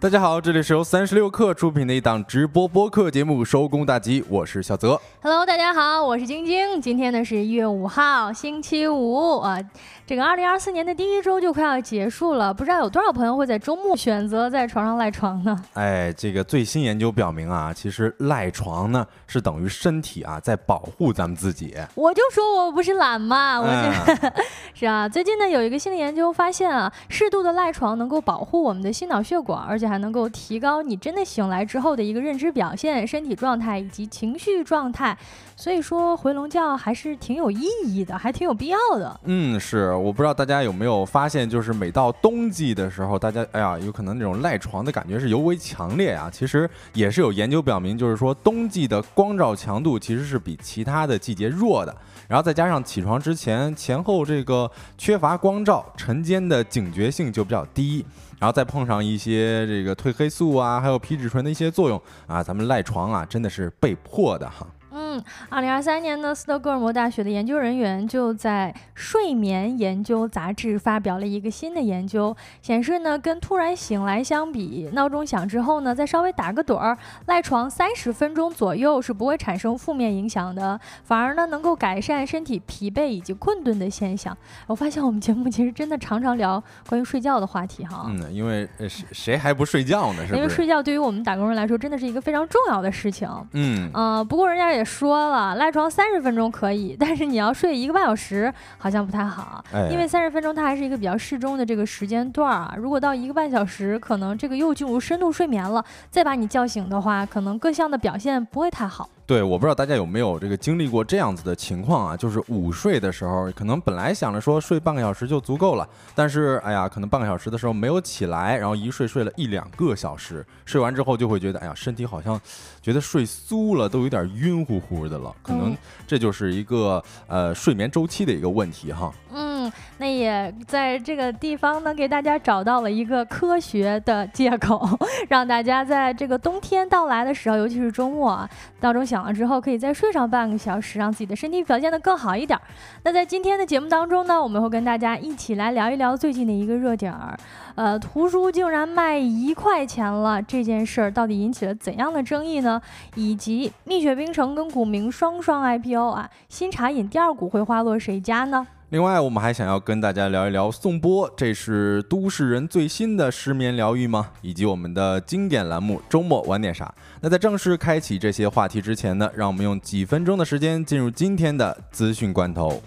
大家好，这里是由三十六克出品的一档直播播客节目《收工大吉》，我是小泽。Hello，大家好，我是晶晶。今天呢是一月五号，星期五啊。这个二零二四年的第一周就快要结束了，不知道有多少朋友会在周末选择在床上赖床呢？哎，这个最新研究表明啊，其实赖床呢是等于身体啊在保护咱们自己。我就说我不是懒嘛，我这 是啊。最近呢有一个新的研究发现啊，适度的赖床能够保护我们的心脑血管，而且还能够提高你真的醒来之后的一个认知表现、身体状态以及情绪状态。所以说回笼觉还是挺有意义的，还挺有必要的。嗯，是。我不知道大家有没有发现，就是每到冬季的时候，大家哎呀，有可能那种赖床的感觉是尤为强烈啊。其实也是有研究表明，就是说冬季的光照强度其实是比其他的季节弱的。然后再加上起床之前前后这个缺乏光照，晨间的警觉性就比较低。然后再碰上一些这个褪黑素啊，还有皮质醇的一些作用啊，咱们赖床啊，真的是被迫的哈。嗯，二零二三年呢，斯德哥尔摩大学的研究人员就在《睡眠研究》杂志发表了一个新的研究，显示呢，跟突然醒来相比，闹钟响之后呢，再稍微打个盹儿，赖床三十分钟左右是不会产生负面影响的，反而呢，能够改善身体疲惫以及困顿的现象。我发现我们节目其实真的常常聊关于睡觉的话题哈。嗯，因为谁谁还不睡觉呢？是因为睡觉对于我们打工人来说真的是一个非常重要的事情。嗯，呃，不过人家也。说了，赖床三十分钟可以，但是你要睡一个半小时，好像不太好，因为三十分钟它还是一个比较适中的这个时间段啊。如果到一个半小时，可能这个又进入深度睡眠了，再把你叫醒的话，可能各项的表现不会太好。对，我不知道大家有没有这个经历过这样子的情况啊，就是午睡的时候，可能本来想着说睡半个小时就足够了，但是哎呀，可能半个小时的时候没有起来，然后一睡睡了一两个小时，睡完之后就会觉得哎呀，身体好像觉得睡酥了，都有点晕乎乎的了，可能这就是一个呃睡眠周期的一个问题哈。嗯，那也在这个地方呢，给大家找到了一个科学的借口，让大家在这个冬天到来的时候，尤其是周末啊，闹钟响。了之后可以再睡上半个小时，让自己的身体表现得更好一点。那在今天的节目当中呢，我们会跟大家一起来聊一聊最近的一个热点儿，呃，图书竟然卖一块钱了这件事儿到底引起了怎样的争议呢？以及蜜雪冰城跟古茗双双 IPO 啊，新茶饮第二股会花落谁家呢？另外，我们还想要跟大家聊一聊颂钵，这是都市人最新的失眠疗愈吗？以及我们的经典栏目周末玩点啥？那在正式开启这些话题之前呢，让我们用几分钟的时间进入今天的资讯关头。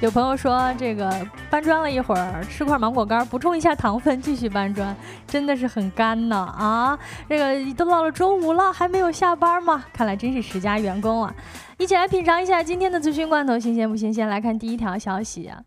有朋友说，这个搬砖了一会儿，吃块芒果干补充一下糖分，继续搬砖，真的是很干呢啊！这个都到了周五了，还没有下班吗？看来真是十佳员工啊！一起来品尝一下今天的资讯罐头，新鲜不新鲜？来看第一条消息啊，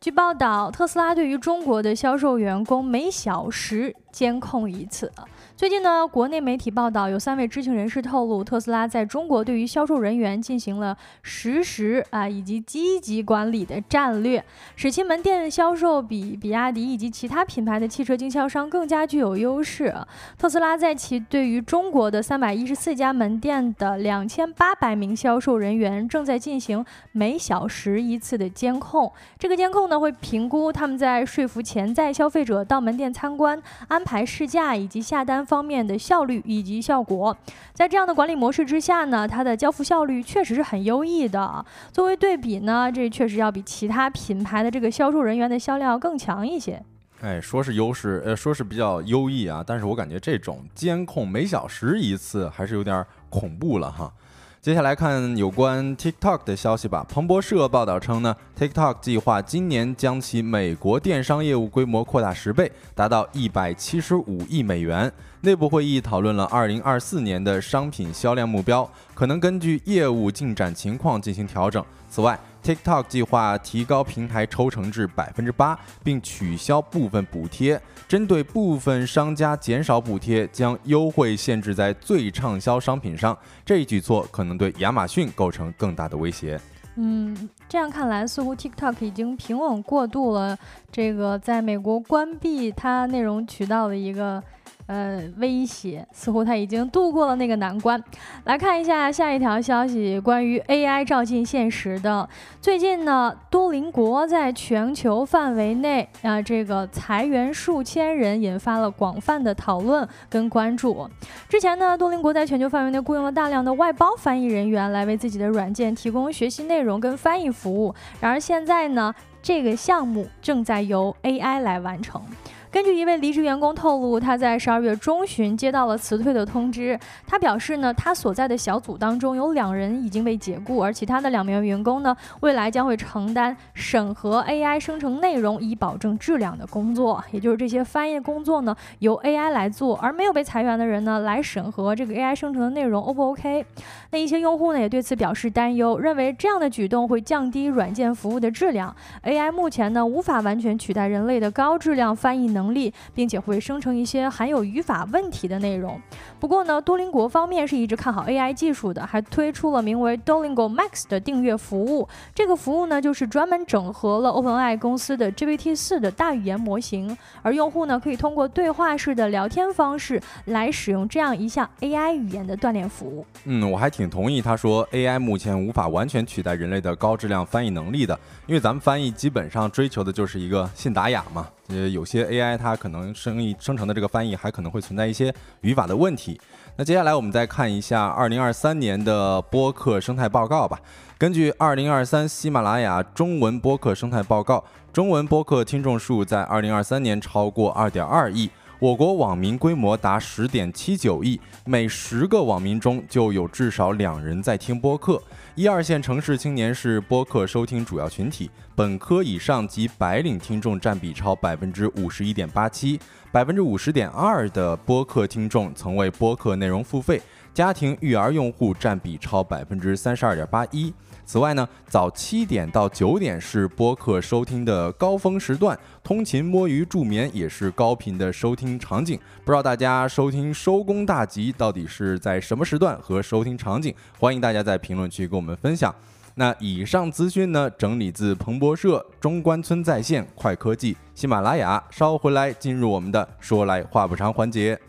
据报道，特斯拉对于中国的销售员工每小时监控一次。最近呢，国内媒体报道，有三位知情人士透露，特斯拉在中国对于销售人员进行了实时啊以及积极管理的战略，使其门店销售比比亚迪以及其他品牌的汽车经销商更加具有优势。特斯拉在其对于中国的三百一十四家门店的两千八百名销售人员正在进行每小时一次的监控。这个监控呢，会评估他们在说服潜在消费者到门店参观、安排试驾以及下单。方面的效率以及效果，在这样的管理模式之下呢，它的交付效率确实是很优异的。作为对比呢，这确实要比其他品牌的这个销售人员的销量更强一些。哎，说是优势，呃，说是比较优异啊，但是我感觉这种监控每小时一次还是有点恐怖了哈。接下来看有关 TikTok 的消息吧。彭博社报道称呢，TikTok 计划今年将其美国电商业务规模扩大十倍，达到一百七十五亿美元。内部会议讨论了二零二四年的商品销量目标，可能根据业务进展情况进行调整。此外，TikTok 计划提高平台抽成至百分之八，并取消部分补贴。针对部分商家减少补贴，将优惠限制在最畅销商品上。这一举措可能对亚马逊构成更大的威胁。嗯，这样看来，似乎 TikTok 已经平稳过渡了这个在美国关闭它内容渠道的一个。呃威胁，似乎他已经度过了那个难关。来看一下下一条消息，关于 AI 照进现实的。最近呢，多邻国在全球范围内啊，这个裁员数千人，引发了广泛的讨论跟关注。之前呢，多邻国在全球范围内雇佣了大量的外包翻译人员来为自己的软件提供学习内容跟翻译服务。然而现在呢，这个项目正在由 AI 来完成。根据一位离职员工透露，他在十二月中旬接到了辞退的通知。他表示呢，他所在的小组当中有两人已经被解雇，而其他的两名员工呢，未来将会承担审核 AI 生成内容以保证质量的工作。也就是这些翻译工作呢，由 AI 来做，而没有被裁员的人呢，来审核这个 AI 生成的内容 O 不 OK。那一些用户呢，也对此表示担忧，认为这样的举动会降低软件服务的质量。AI 目前呢，无法完全取代人类的高质量翻译。能能力，并且会生成一些含有语法问题的内容。不过呢，多邻国方面是一直看好 AI 技术的，还推出了名为 Duolingo Max 的订阅服务。这个服务呢，就是专门整合了 OpenAI 公司的 GPT-4 的大语言模型，而用户呢，可以通过对话式的聊天方式来使用这样一项 AI 语言的锻炼服务。嗯，我还挺同意他说 AI 目前无法完全取代人类的高质量翻译能力的，因为咱们翻译基本上追求的就是一个信达雅嘛。呃，有些 AI 它可能生译生成的这个翻译还可能会存在一些语法的问题。那接下来我们再看一下2023年的播客生态报告吧。根据2023喜马拉雅中文播客生态报告，中文播客听众数在2023年超过2.2亿。我国网民规模达十点七九亿，每十个网民中就有至少两人在听播客。一二线城市青年是播客收听主要群体，本科以上及白领听众占比超百分之五十一点八七，百分之五十点二的播客听众曾为播客内容付费，家庭育儿用户占比超百分之三十二点八一。此外呢，早七点到九点是播客收听的高峰时段，通勤、摸鱼、助眠也是高频的收听场景。不知道大家收听收工大吉到底是在什么时段和收听场景？欢迎大家在评论区跟我们分享。那以上资讯呢，整理自彭博社、中关村在线、快科技、喜马拉雅。稍后回来进入我们的说来话不长环节。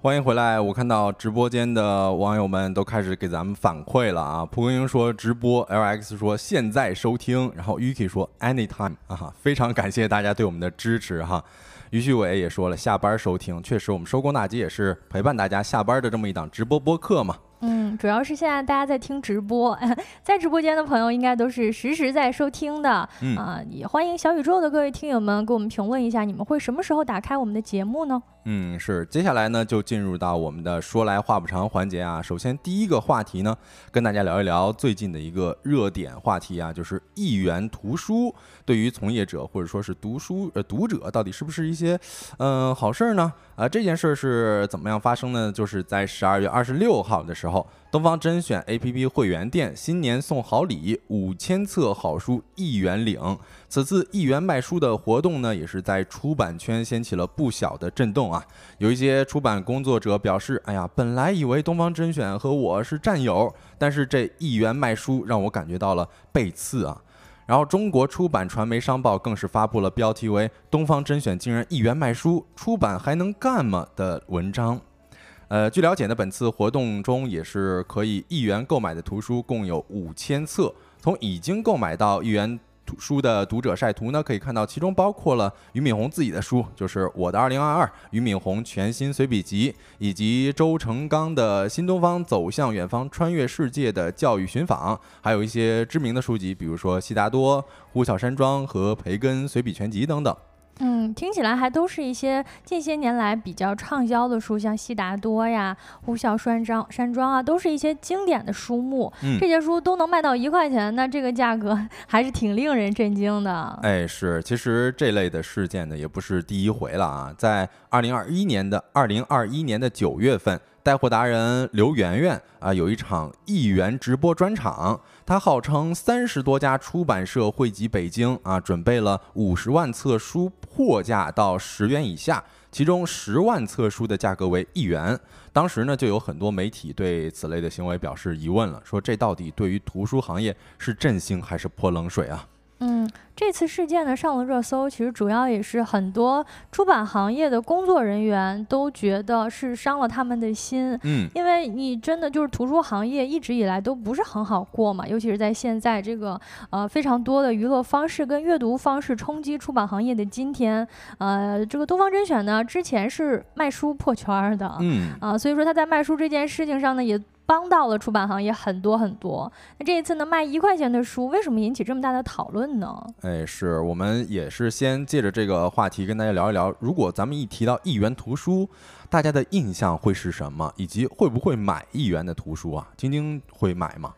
欢迎回来！我看到直播间的网友们都开始给咱们反馈了啊。蒲公英说直播，LX 说现在收听，然后 Yuki 说 anytime 啊，非常感谢大家对我们的支持哈。于旭伟也说了下班收听，确实我们收工大吉也是陪伴大家下班的这么一档直播播客嘛。嗯，主要是现在大家在听直播，在直播间的朋友应该都是实时在收听的啊。也欢迎小宇宙的各位听友们给我们评论一下，你们会什么时候打开我们的节目呢？嗯，是。接下来呢，就进入到我们的说来话不长环节啊。首先第一个话题呢，跟大家聊一聊最近的一个热点话题啊，就是一元图书对于从业者或者说是读书呃读者到底是不是一些嗯好事儿呢？啊，这件事儿是怎么样发生呢？就是在十二月二十六号的时候。东方甄选 APP 会员店新年送好礼，五千册好书一元领。此次一元卖书的活动呢，也是在出版圈掀起了不小的震动啊。有一些出版工作者表示：“哎呀，本来以为东方甄选和我是战友，但是这一元卖书让我感觉到了背刺啊。”然后，中国出版传媒商报更是发布了标题为“东方甄选竟然一元卖书，出版还能干吗”的文章。呃，据了解呢，本次活动中也是可以一元购买的图书共有五千册。从已经购买到一元书的读者晒图呢，可以看到其中包括了俞敏洪自己的书，就是《我的二零二二》，俞敏洪全新随笔集，以及周成刚的《新东方走向远方：穿越世界的教育寻访》，还有一些知名的书籍，比如说悉达多、呼啸山庄和培根随笔全集等等。嗯，听起来还都是一些近些年来比较畅销的书，像悉达多呀、呼啸山庄山庄啊，都是一些经典的书目。嗯，这些书都能卖到一块钱，那这个价格 还是挺令人震惊的。哎，是，其实这类的事件呢，也不是第一回了啊。在二零二一年的二零二一年的九月份，带货达人刘媛媛啊，有一场一元直播专场。他号称三十多家出版社汇集北京啊，准备了五十万册书，破价到十元以下，其中十万册书的价格为一元。当时呢，就有很多媒体对此类的行为表示疑问了，说这到底对于图书行业是振兴还是泼冷水啊？嗯，这次事件呢上了热搜，其实主要也是很多出版行业的工作人员都觉得是伤了他们的心。嗯，因为你真的就是图书行业一直以来都不是很好过嘛，尤其是在现在这个呃非常多的娱乐方式跟阅读方式冲击出版行业的今天，呃，这个东方甄选呢之前是卖书破圈的，嗯啊，所以说他在卖书这件事情上呢也。帮到了出版行业很多很多。那这一次呢，卖一块钱的书，为什么引起这么大的讨论呢？哎，是我们也是先借着这个话题跟大家聊一聊，如果咱们一提到一元图书，大家的印象会是什么，以及会不会买一元的图书啊？晶晶会买吗？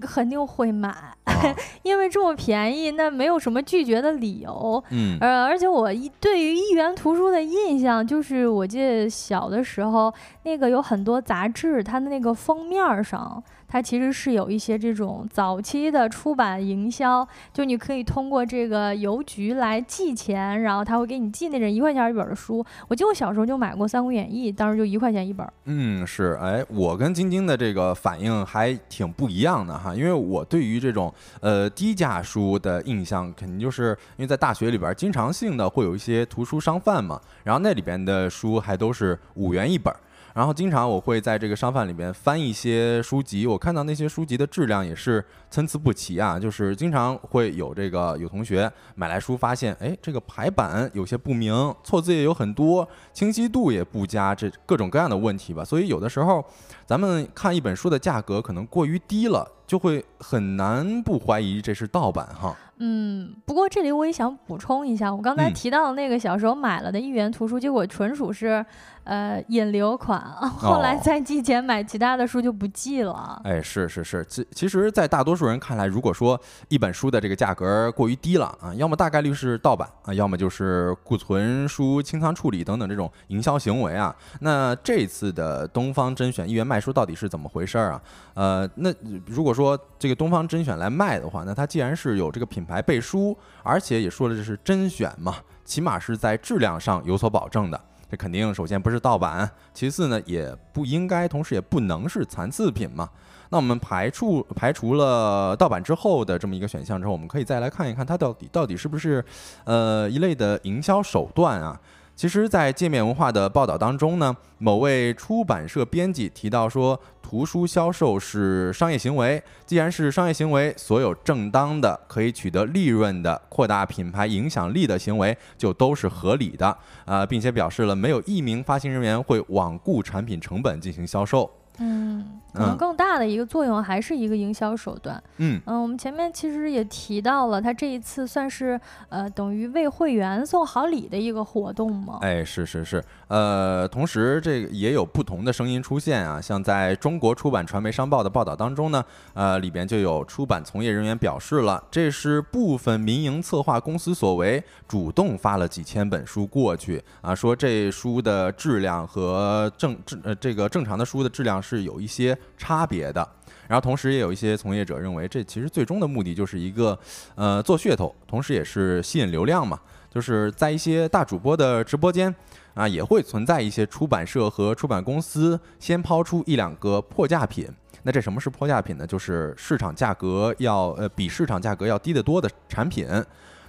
肯定会买，因为这么便宜，那没有什么拒绝的理由。嗯，呃，而且我一对于一元图书的印象，就是我记得小的时候，那个有很多杂志，它的那个封面上。它其实是有一些这种早期的出版营销，就你可以通过这个邮局来寄钱，然后他会给你寄那种一块钱一本的书。我记得我小时候就买过《三国演义》，当时就一块钱一本。嗯，是，哎，我跟晶晶的这个反应还挺不一样的哈，因为我对于这种呃低价书的印象，肯定就是因为在大学里边经常性的会有一些图书商贩嘛，然后那里边的书还都是五元一本。然后经常我会在这个商贩里面翻一些书籍，我看到那些书籍的质量也是参差不齐啊，就是经常会有这个有同学买来书，发现哎这个排版有些不明，错字也有很多，清晰度也不佳，这各种各样的问题吧。所以有的时候咱们看一本书的价格可能过于低了，就会很难不怀疑这是盗版哈。嗯，不过这里我也想补充一下，我刚才提到的那个小时候买了的一元图书，结果纯属是。呃，引流款，后来再寄钱买其他的书就不寄了。哎，是是是，其其实，在大多数人看来，如果说一本书的这个价格过于低了啊，要么大概率是盗版啊，要么就是库存书清仓处理等等这种营销行为啊。那这次的东方甄选一元卖书到底是怎么回事儿啊？呃，那如果说说这个东方甄选来卖的话，那它既然是有这个品牌背书，而且也说了这是甄选嘛，起码是在质量上有所保证的。这肯定首先不是盗版，其次呢也不应该，同时也不能是残次品嘛。那我们排除排除了盗版之后的这么一个选项之后，我们可以再来看一看它到底到底是不是呃一类的营销手段啊。其实，在界面文化的报道当中呢，某位出版社编辑提到说，图书销售是商业行为，既然是商业行为，所有正当的可以取得利润的、扩大品牌影响力的行为就都是合理的啊，并且表示了没有一名发行人员会罔顾产品成本进行销售。嗯。可能更大的一个作用还是一个营销手段。嗯嗯，我们前面其实也提到了，它这一次算是呃等于为会员送好礼的一个活动嘛？哎，是是是，呃，同时这个也有不同的声音出现啊，像在中国出版传媒商报的报道当中呢，呃，里边就有出版从业人员表示了，这是部分民营策划公司所为，主动发了几千本书过去啊，说这书的质量和正正呃这个正常的书的质量是有一些。差别的，然后同时也有一些从业者认为，这其实最终的目的就是一个，呃，做噱头，同时也是吸引流量嘛。就是在一些大主播的直播间啊，也会存在一些出版社和出版公司先抛出一两个破价品。那这什么是破价品呢？就是市场价格要呃比市场价格要低得多的产品。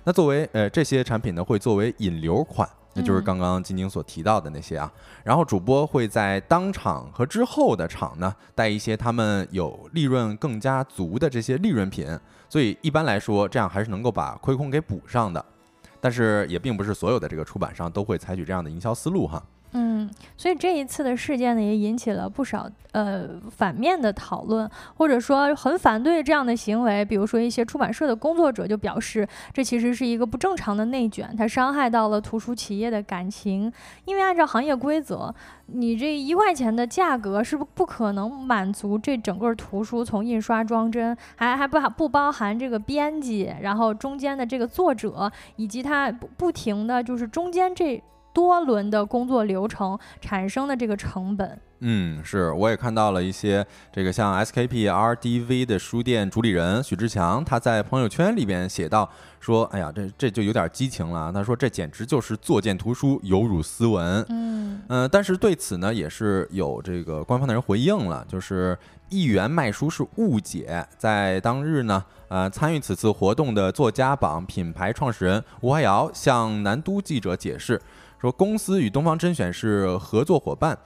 那作为呃这些产品呢，会作为引流款。那就是刚刚晶晶所提到的那些啊，然后主播会在当场和之后的场呢带一些他们有利润更加足的这些利润品，所以一般来说这样还是能够把亏空给补上的，但是也并不是所有的这个出版商都会采取这样的营销思路哈。嗯，所以这一次的事件呢，也引起了不少呃反面的讨论，或者说很反对这样的行为。比如说一些出版社的工作者就表示，这其实是一个不正常的内卷，它伤害到了图书企业的感情。因为按照行业规则，你这一块钱的价格是不不可能满足这整个图书从印刷装帧，还还不不包含这个编辑，然后中间的这个作者，以及他不不停的就是中间这。多轮的工作流程产生的这个成本。嗯，是，我也看到了一些这个像 SKP RDV 的书店主理人许志强，他在朋友圈里边写到说：“哎呀，这这就有点激情了。”他说：“这简直就是作践图书，有辱斯文。”嗯嗯，但是对此呢，也是有这个官方的人回应了，就是一元卖书是误解。在当日呢，呃，参与此次活动的作家榜品牌创始人吴华瑶向南都记者解释说，公司与东方甄选是合作伙伴。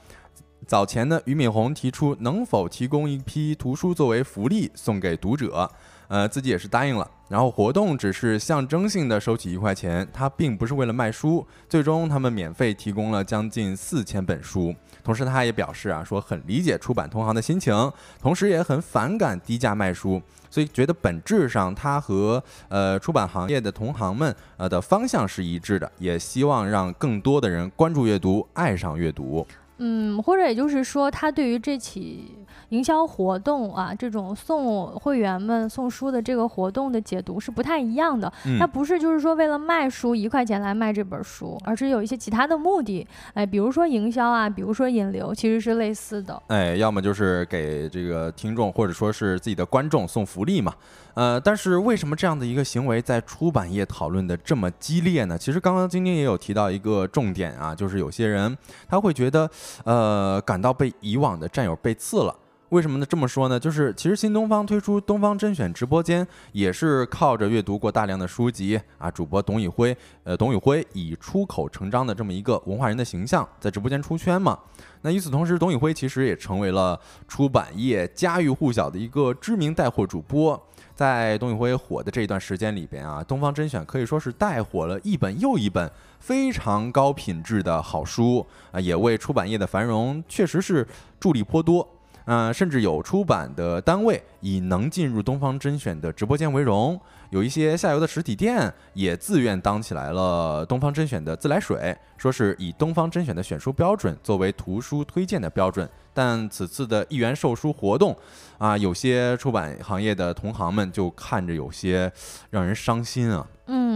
早前呢，俞敏洪提出能否提供一批图书作为福利送给读者，呃，自己也是答应了。然后活动只是象征性的收取一块钱，他并不是为了卖书。最终他们免费提供了将近四千本书。同时他也表示啊，说很理解出版同行的心情，同时也很反感低价卖书，所以觉得本质上他和呃出版行业的同行们呃的方向是一致的，也希望让更多的人关注阅读，爱上阅读。嗯，或者也就是说，他对于这起营销活动啊，这种送会员们送书的这个活动的解读是不太一样的。嗯他不是就是说为了卖书一块钱来卖这本书，而是有一些其他的目的。哎，比如说营销啊，比如说引流，其实是类似的。哎，要么就是给这个听众或者说是自己的观众送福利嘛。呃，但是为什么这样的一个行为在出版业讨论的这么激烈呢？其实刚刚晶晶也有提到一个重点啊，就是有些人他会觉得，呃，感到被以往的战友背刺了。为什么呢？这么说呢？就是其实新东方推出东方甄选直播间，也是靠着阅读过大量的书籍啊，主播董宇辉，呃，董宇辉以出口成章的这么一个文化人的形象，在直播间出圈嘛。那与此同时，董宇辉其实也成为了出版业家喻户晓的一个知名带货主播。在董宇辉火的这一段时间里边啊，东方甄选可以说是带火了一本又一本非常高品质的好书啊，也为出版业的繁荣确实是助力颇多。嗯、甚至有出版的单位以能进入东方甄选的直播间为荣，有一些下游的实体店也自愿当起来了东方甄选的自来水，说是以东方甄选的选书标准作为图书推荐的标准。但此次的一元售书活动，啊，有些出版行业的同行们就看着有些让人伤心啊。嗯，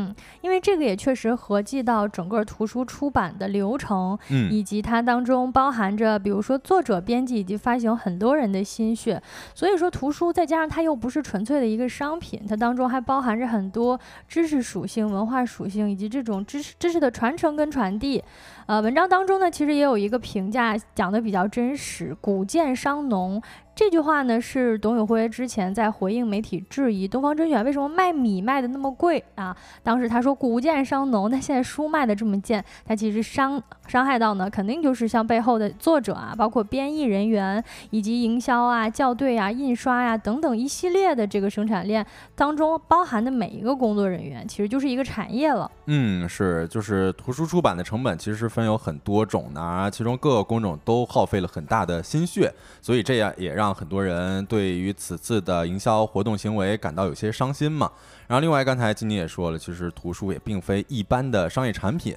因为这个也确实合计到整个图书出版的流程，嗯，以及它当中包含着，比如说作者、编辑以及发行很多人的心血。所以说，图书再加上它又不是纯粹的一个商品，它当中还包含着很多知识属性、文化属性以及这种知识知识的传承跟传递。呃，文章当中呢，其实也有一个评价讲的比较真实，“古建商农”。这句话呢，是董宇辉之前在回应媒体质疑东方甄选为什么卖米卖的那么贵啊。当时他说“古剑伤农”，那现在书卖的这么贱，他其实伤伤害到呢，肯定就是像背后的作者啊，包括编译人员以及营销啊、校对啊、印刷呀、等等一系列的这个生产链当中包含的每一个工作人员，其实就是一个产业了。嗯，是，就是图书出版的成本其实是分有很多种的，其中各个工种都耗费了很大的心血，所以这样也让让很多人对于此次的营销活动行为感到有些伤心嘛。然后另外刚才金妮也说了，其实图书也并非一般的商业产品，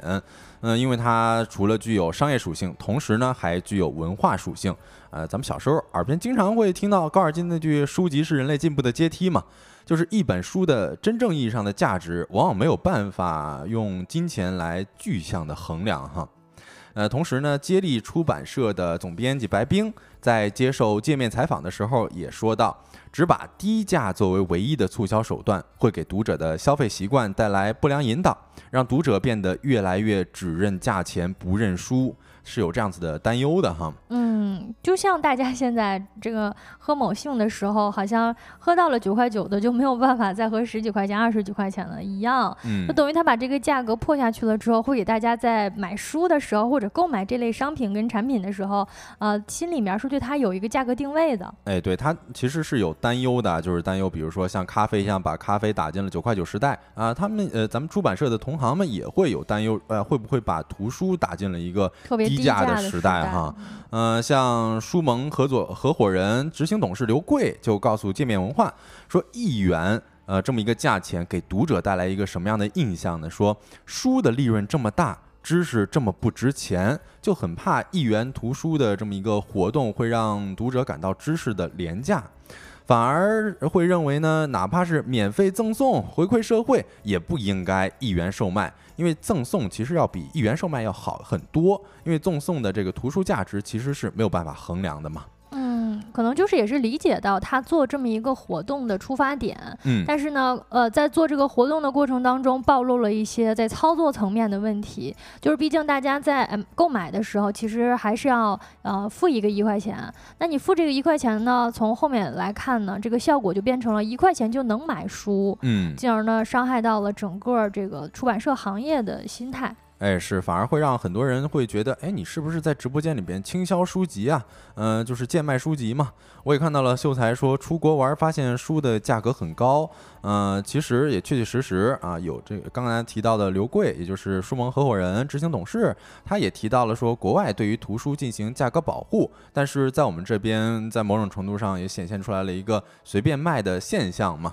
嗯，因为它除了具有商业属性，同时呢还具有文化属性。呃，咱们小时候耳边经常会听到高尔基那句“书籍是人类进步的阶梯”嘛。就是一本书的真正意义上的价值，往往没有办法用金钱来具象的衡量哈。呃，同时呢，接力出版社的总编辑白冰在接受界面采访的时候也说到，只把低价作为唯一的促销手段，会给读者的消费习惯带来不良引导，让读者变得越来越只认价钱不认书，是有这样子的担忧的哈。嗯，就像大家现在这个喝某性的时候，好像喝到了九块九的就没有办法再喝十几块钱、二十几块钱了一样。嗯就，等于他把这个价格破下去了之后，会给大家在买书的时候或者购买这类商品跟产品的时候，呃，心里面是对它有一个价格定位的。哎，对，它其实是有担忧的，就是担忧，比如说像咖啡一样把咖啡打进了九块九时代啊，他们呃，咱们出版社的同行们也会有担忧，呃，会不会把图书打进了一个特别低价的时代哈？呃，像书盟合作合伙人、执行董事刘贵就告诉界面文化说，一元呃这么一个价钱给读者带来一个什么样的印象呢？说书的利润这么大。知识这么不值钱，就很怕一元图书的这么一个活动会让读者感到知识的廉价。反而会认为呢，哪怕是免费赠送回馈社会，也不应该一元售卖，因为赠送其实要比一元售卖要好很多，因为赠送的这个图书价值其实是没有办法衡量的嘛。可能就是也是理解到他做这么一个活动的出发点，嗯，但是呢，呃，在做这个活动的过程当中，暴露了一些在操作层面的问题。就是毕竟大家在嗯购买的时候，其实还是要呃付一个一块钱。那你付这个一块钱呢，从后面来看呢，这个效果就变成了一块钱就能买书，嗯，进而呢伤害到了整个这个出版社行业的心态。哎，是，反而会让很多人会觉得，哎，你是不是在直播间里边倾销书籍啊？嗯，就是贱卖书籍嘛。我也看到了秀才说出国玩发现书的价格很高，嗯，其实也确确实实啊，有这个刚才提到的刘贵，也就是书盟合伙人、执行董事，他也提到了说，国外对于图书进行价格保护，但是在我们这边，在某种程度上也显现出来了一个随便卖的现象嘛。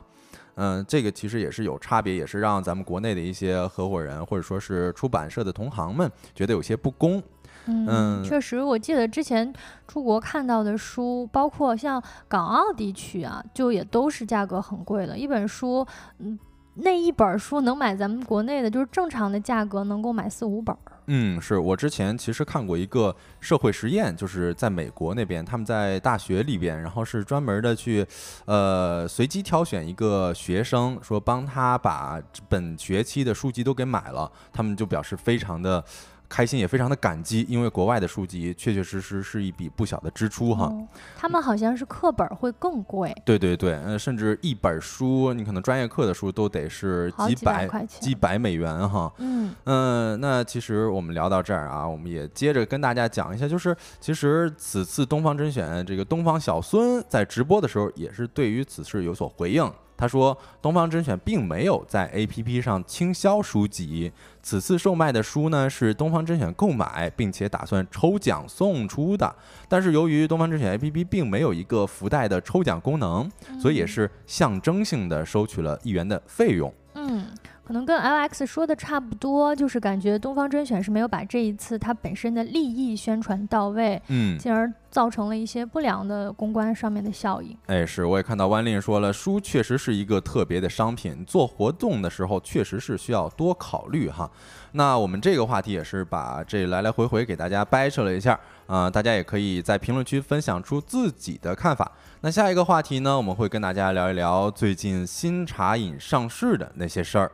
嗯，这个其实也是有差别，也是让咱们国内的一些合伙人或者说是出版社的同行们觉得有些不公。嗯，确实，我记得之前出国看到的书，包括像港澳地区啊，就也都是价格很贵的，一本书，嗯。那一本书能买咱们国内的，就是正常的价格，能够买四五本儿。嗯，是我之前其实看过一个社会实验，就是在美国那边，他们在大学里边，然后是专门的去，呃，随机挑选一个学生，说帮他把本学期的书籍都给买了，他们就表示非常的。开心也非常的感激，因为国外的书籍确确实实是一笔不小的支出哈。他们好像是课本会更贵。对对对，呃，甚至一本书，你可能专业课的书都得是几百几百美元哈。嗯嗯，那其实我们聊到这儿啊，我们也接着跟大家讲一下，就是其实此次东方甄选这个东方小孙在直播的时候，也是对于此事有所回应。他说：“东方甄选并没有在 APP 上倾销书籍，此次售卖的书呢是东方甄选购买，并且打算抽奖送出的。但是由于东方甄选 APP 并没有一个福袋的抽奖功能，所以也是象征性的收取了一元的费用。”嗯。可能跟 LX 说的差不多，就是感觉东方甄选是没有把这一次它本身的利益宣传到位，嗯，进而造成了一些不良的公关上面的效应。哎，是，我也看到万令说了，书确实是一个特别的商品，做活动的时候确实是需要多考虑哈。那我们这个话题也是把这来来回回给大家掰扯了一下啊，大家也可以在评论区分享出自己的看法。那下一个话题呢，我们会跟大家聊一聊最近新茶饮上市的那些事儿。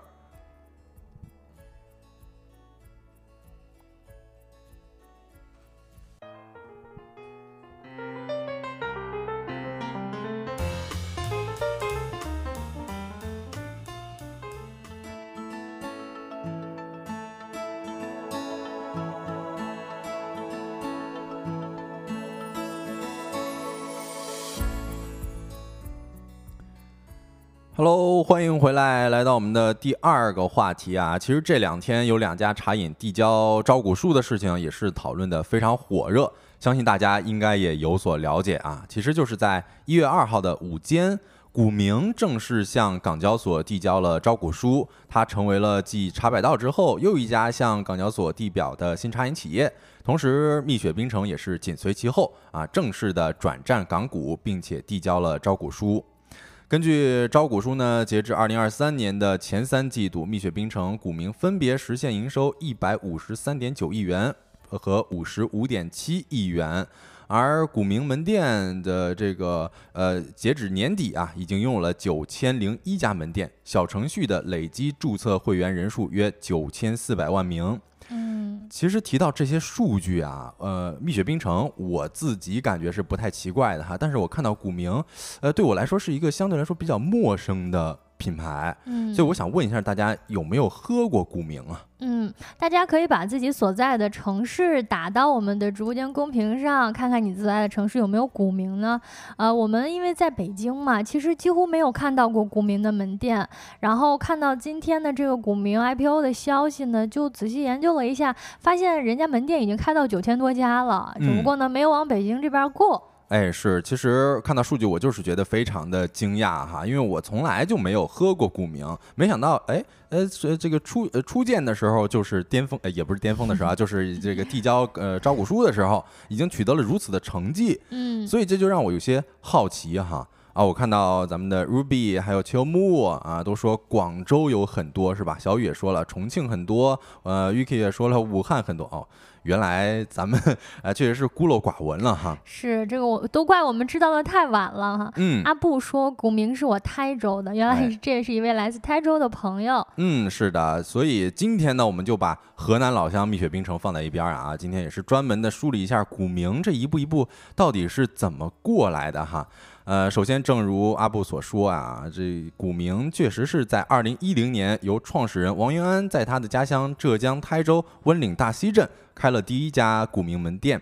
Hello，欢迎回来，来到我们的第二个话题啊。其实这两天有两家茶饮递交招股书的事情，也是讨论的非常火热，相信大家应该也有所了解啊。其实就是在一月二号的午间，股明正式向港交所递交了招股书，它成为了继茶百道之后又一家向港交所递表的新茶饮企业。同时，蜜雪冰城也是紧随其后啊，正式的转战港股，并且递交了招股书。根据招股书呢，截至二零二三年的前三季度，蜜雪冰城股民分别实现营收一百五十三点九亿元和五十五点七亿元，而股民门店的这个呃，截止年底啊，已经拥有了九千零一家门店，小程序的累计注册会员人数约九千四百万名。嗯，其实提到这些数据啊，呃，蜜雪冰城，我自己感觉是不太奇怪的哈。但是我看到古茗，呃，对我来说是一个相对来说比较陌生的品牌，嗯，所以我想问一下大家有没有喝过古茗啊？嗯，大家可以把自己所在的城市打到我们的直播间公屏上，看看你所在的城市有没有古茗呢？呃，我们因为在北京嘛，其实几乎没有看到过古茗的门店。然后看到今天的这个古茗 IPO 的消息呢，就仔细研究了一下，发现人家门店已经开到九千多家了，只不过呢没有往北京这边过。哎，是，其实看到数据，我就是觉得非常的惊讶哈，因为我从来就没有喝过古茗，没想到，哎，呃，这个初呃初见的时候就是巅峰，呃，也不是巅峰的时候啊，就是这个递交呃招股书的时候，已经取得了如此的成绩，嗯，所以这就让我有些好奇哈。啊，我看到咱们的 Ruby 还有秋木啊，都说广州有很多是吧？小雨也说了重庆很多，呃，Yuki 也说了武汉很多哦。原来咱们啊确实是孤陋寡闻了哈。是这个，我都怪我们知道的太晚了哈。嗯，阿布说古名是我台州的，原来这也是一位来自台州的朋友。嗯，是的，所以今天呢，我们就把河南老乡蜜雪冰城放在一边啊。今天也是专门的梳理一下古名这一步一步到底是怎么过来的哈。呃，首先，正如阿布所说啊，这古茗确实是在二零一零年由创始人王云安在他的家乡浙江台州温岭大溪镇开了第一家古茗门店，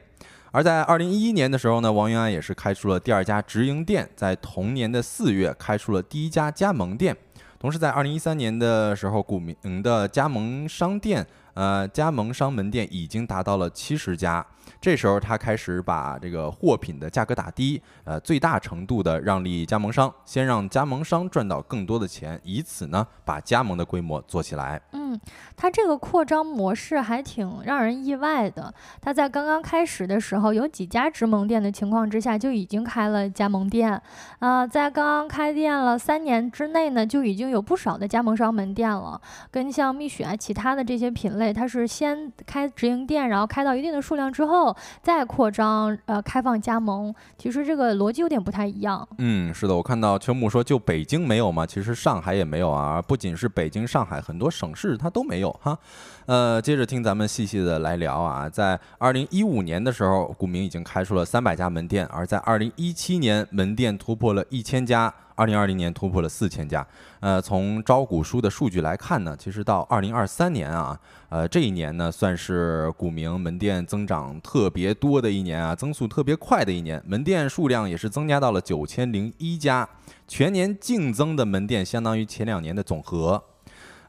而在二零一一年的时候呢，王云安也是开出了第二家直营店，在同年的四月开出了第一家加盟店，同时在二零一三年的时候，古茗的加盟商店，呃，加盟商门店已经达到了七十家。这时候他开始把这个货品的价格打低，呃，最大程度的让利加盟商，先让加盟商赚到更多的钱，以此呢把加盟的规模做起来。嗯，他这个扩张模式还挺让人意外的。他在刚刚开始的时候，有几家直营店的情况之下，就已经开了加盟店。啊，在刚刚开店了三年之内呢，就已经有不少的加盟商门店了。跟像蜜雪啊，其他的这些品类，它是先开直营店，然后开到一定的数量之后。后再扩张，呃，开放加盟，其实这个逻辑有点不太一样。嗯，是的，我看到秋木说，就北京没有吗？其实上海也没有啊，不仅是北京、上海，很多省市它都没有哈。呃，接着听咱们细细的来聊啊，在二零一五年的时候，古茗已经开出了三百家门店，而在二零一七年，门店突破了一千家。二零二零年突破了四千家，呃，从招股书的数据来看呢，其实到二零二三年啊，呃，这一年呢算是古茗门店增长特别多的一年啊，增速特别快的一年，门店数量也是增加到了九千零一家，全年净增的门店相当于前两年的总和。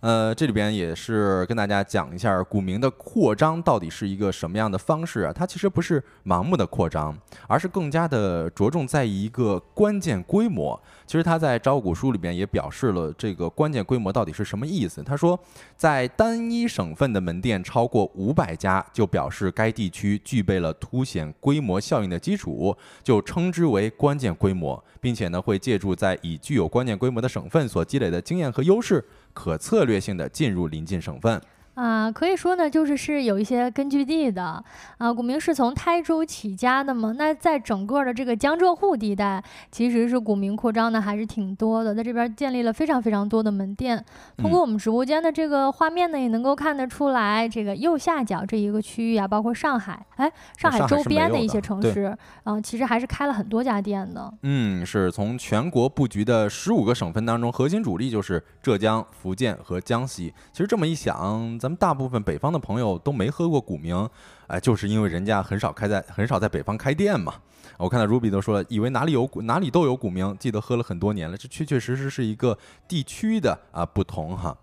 呃，这里边也是跟大家讲一下股民的扩张到底是一个什么样的方式啊？它其实不是盲目的扩张，而是更加的着重在一个关键规模。其实他在招股书里边也表示了这个关键规模到底是什么意思。他说，在单一省份的门店超过五百家，就表示该地区具备了凸显规模效应的基础，就称之为关键规模，并且呢会借助在已具有关键规模的省份所积累的经验和优势。可策略性的进入临近省份。啊，可以说呢，就是是有一些根据地的啊。古茗是从台州起家的嘛，那在整个的这个江浙沪地带，其实是古茗扩张的还是挺多的，在这边建立了非常非常多的门店。通过我们直播间的这个画面呢，也能够看得出来，这个右下角这一个区域啊，包括上海，哎，上海周边的一些城市，嗯，其实还是开了很多家店的。嗯，是从全国布局的十五个省份当中，核心主力就是浙江、福建和江西。其实这么一想，咱们大部分北方的朋友都没喝过古茗，哎，就是因为人家很少开在很少在北方开店嘛。我看到 Ruby 都说，以为哪里有哪里都有古茗，记得喝了很多年了，这确确实实是一个地区的啊不同哈。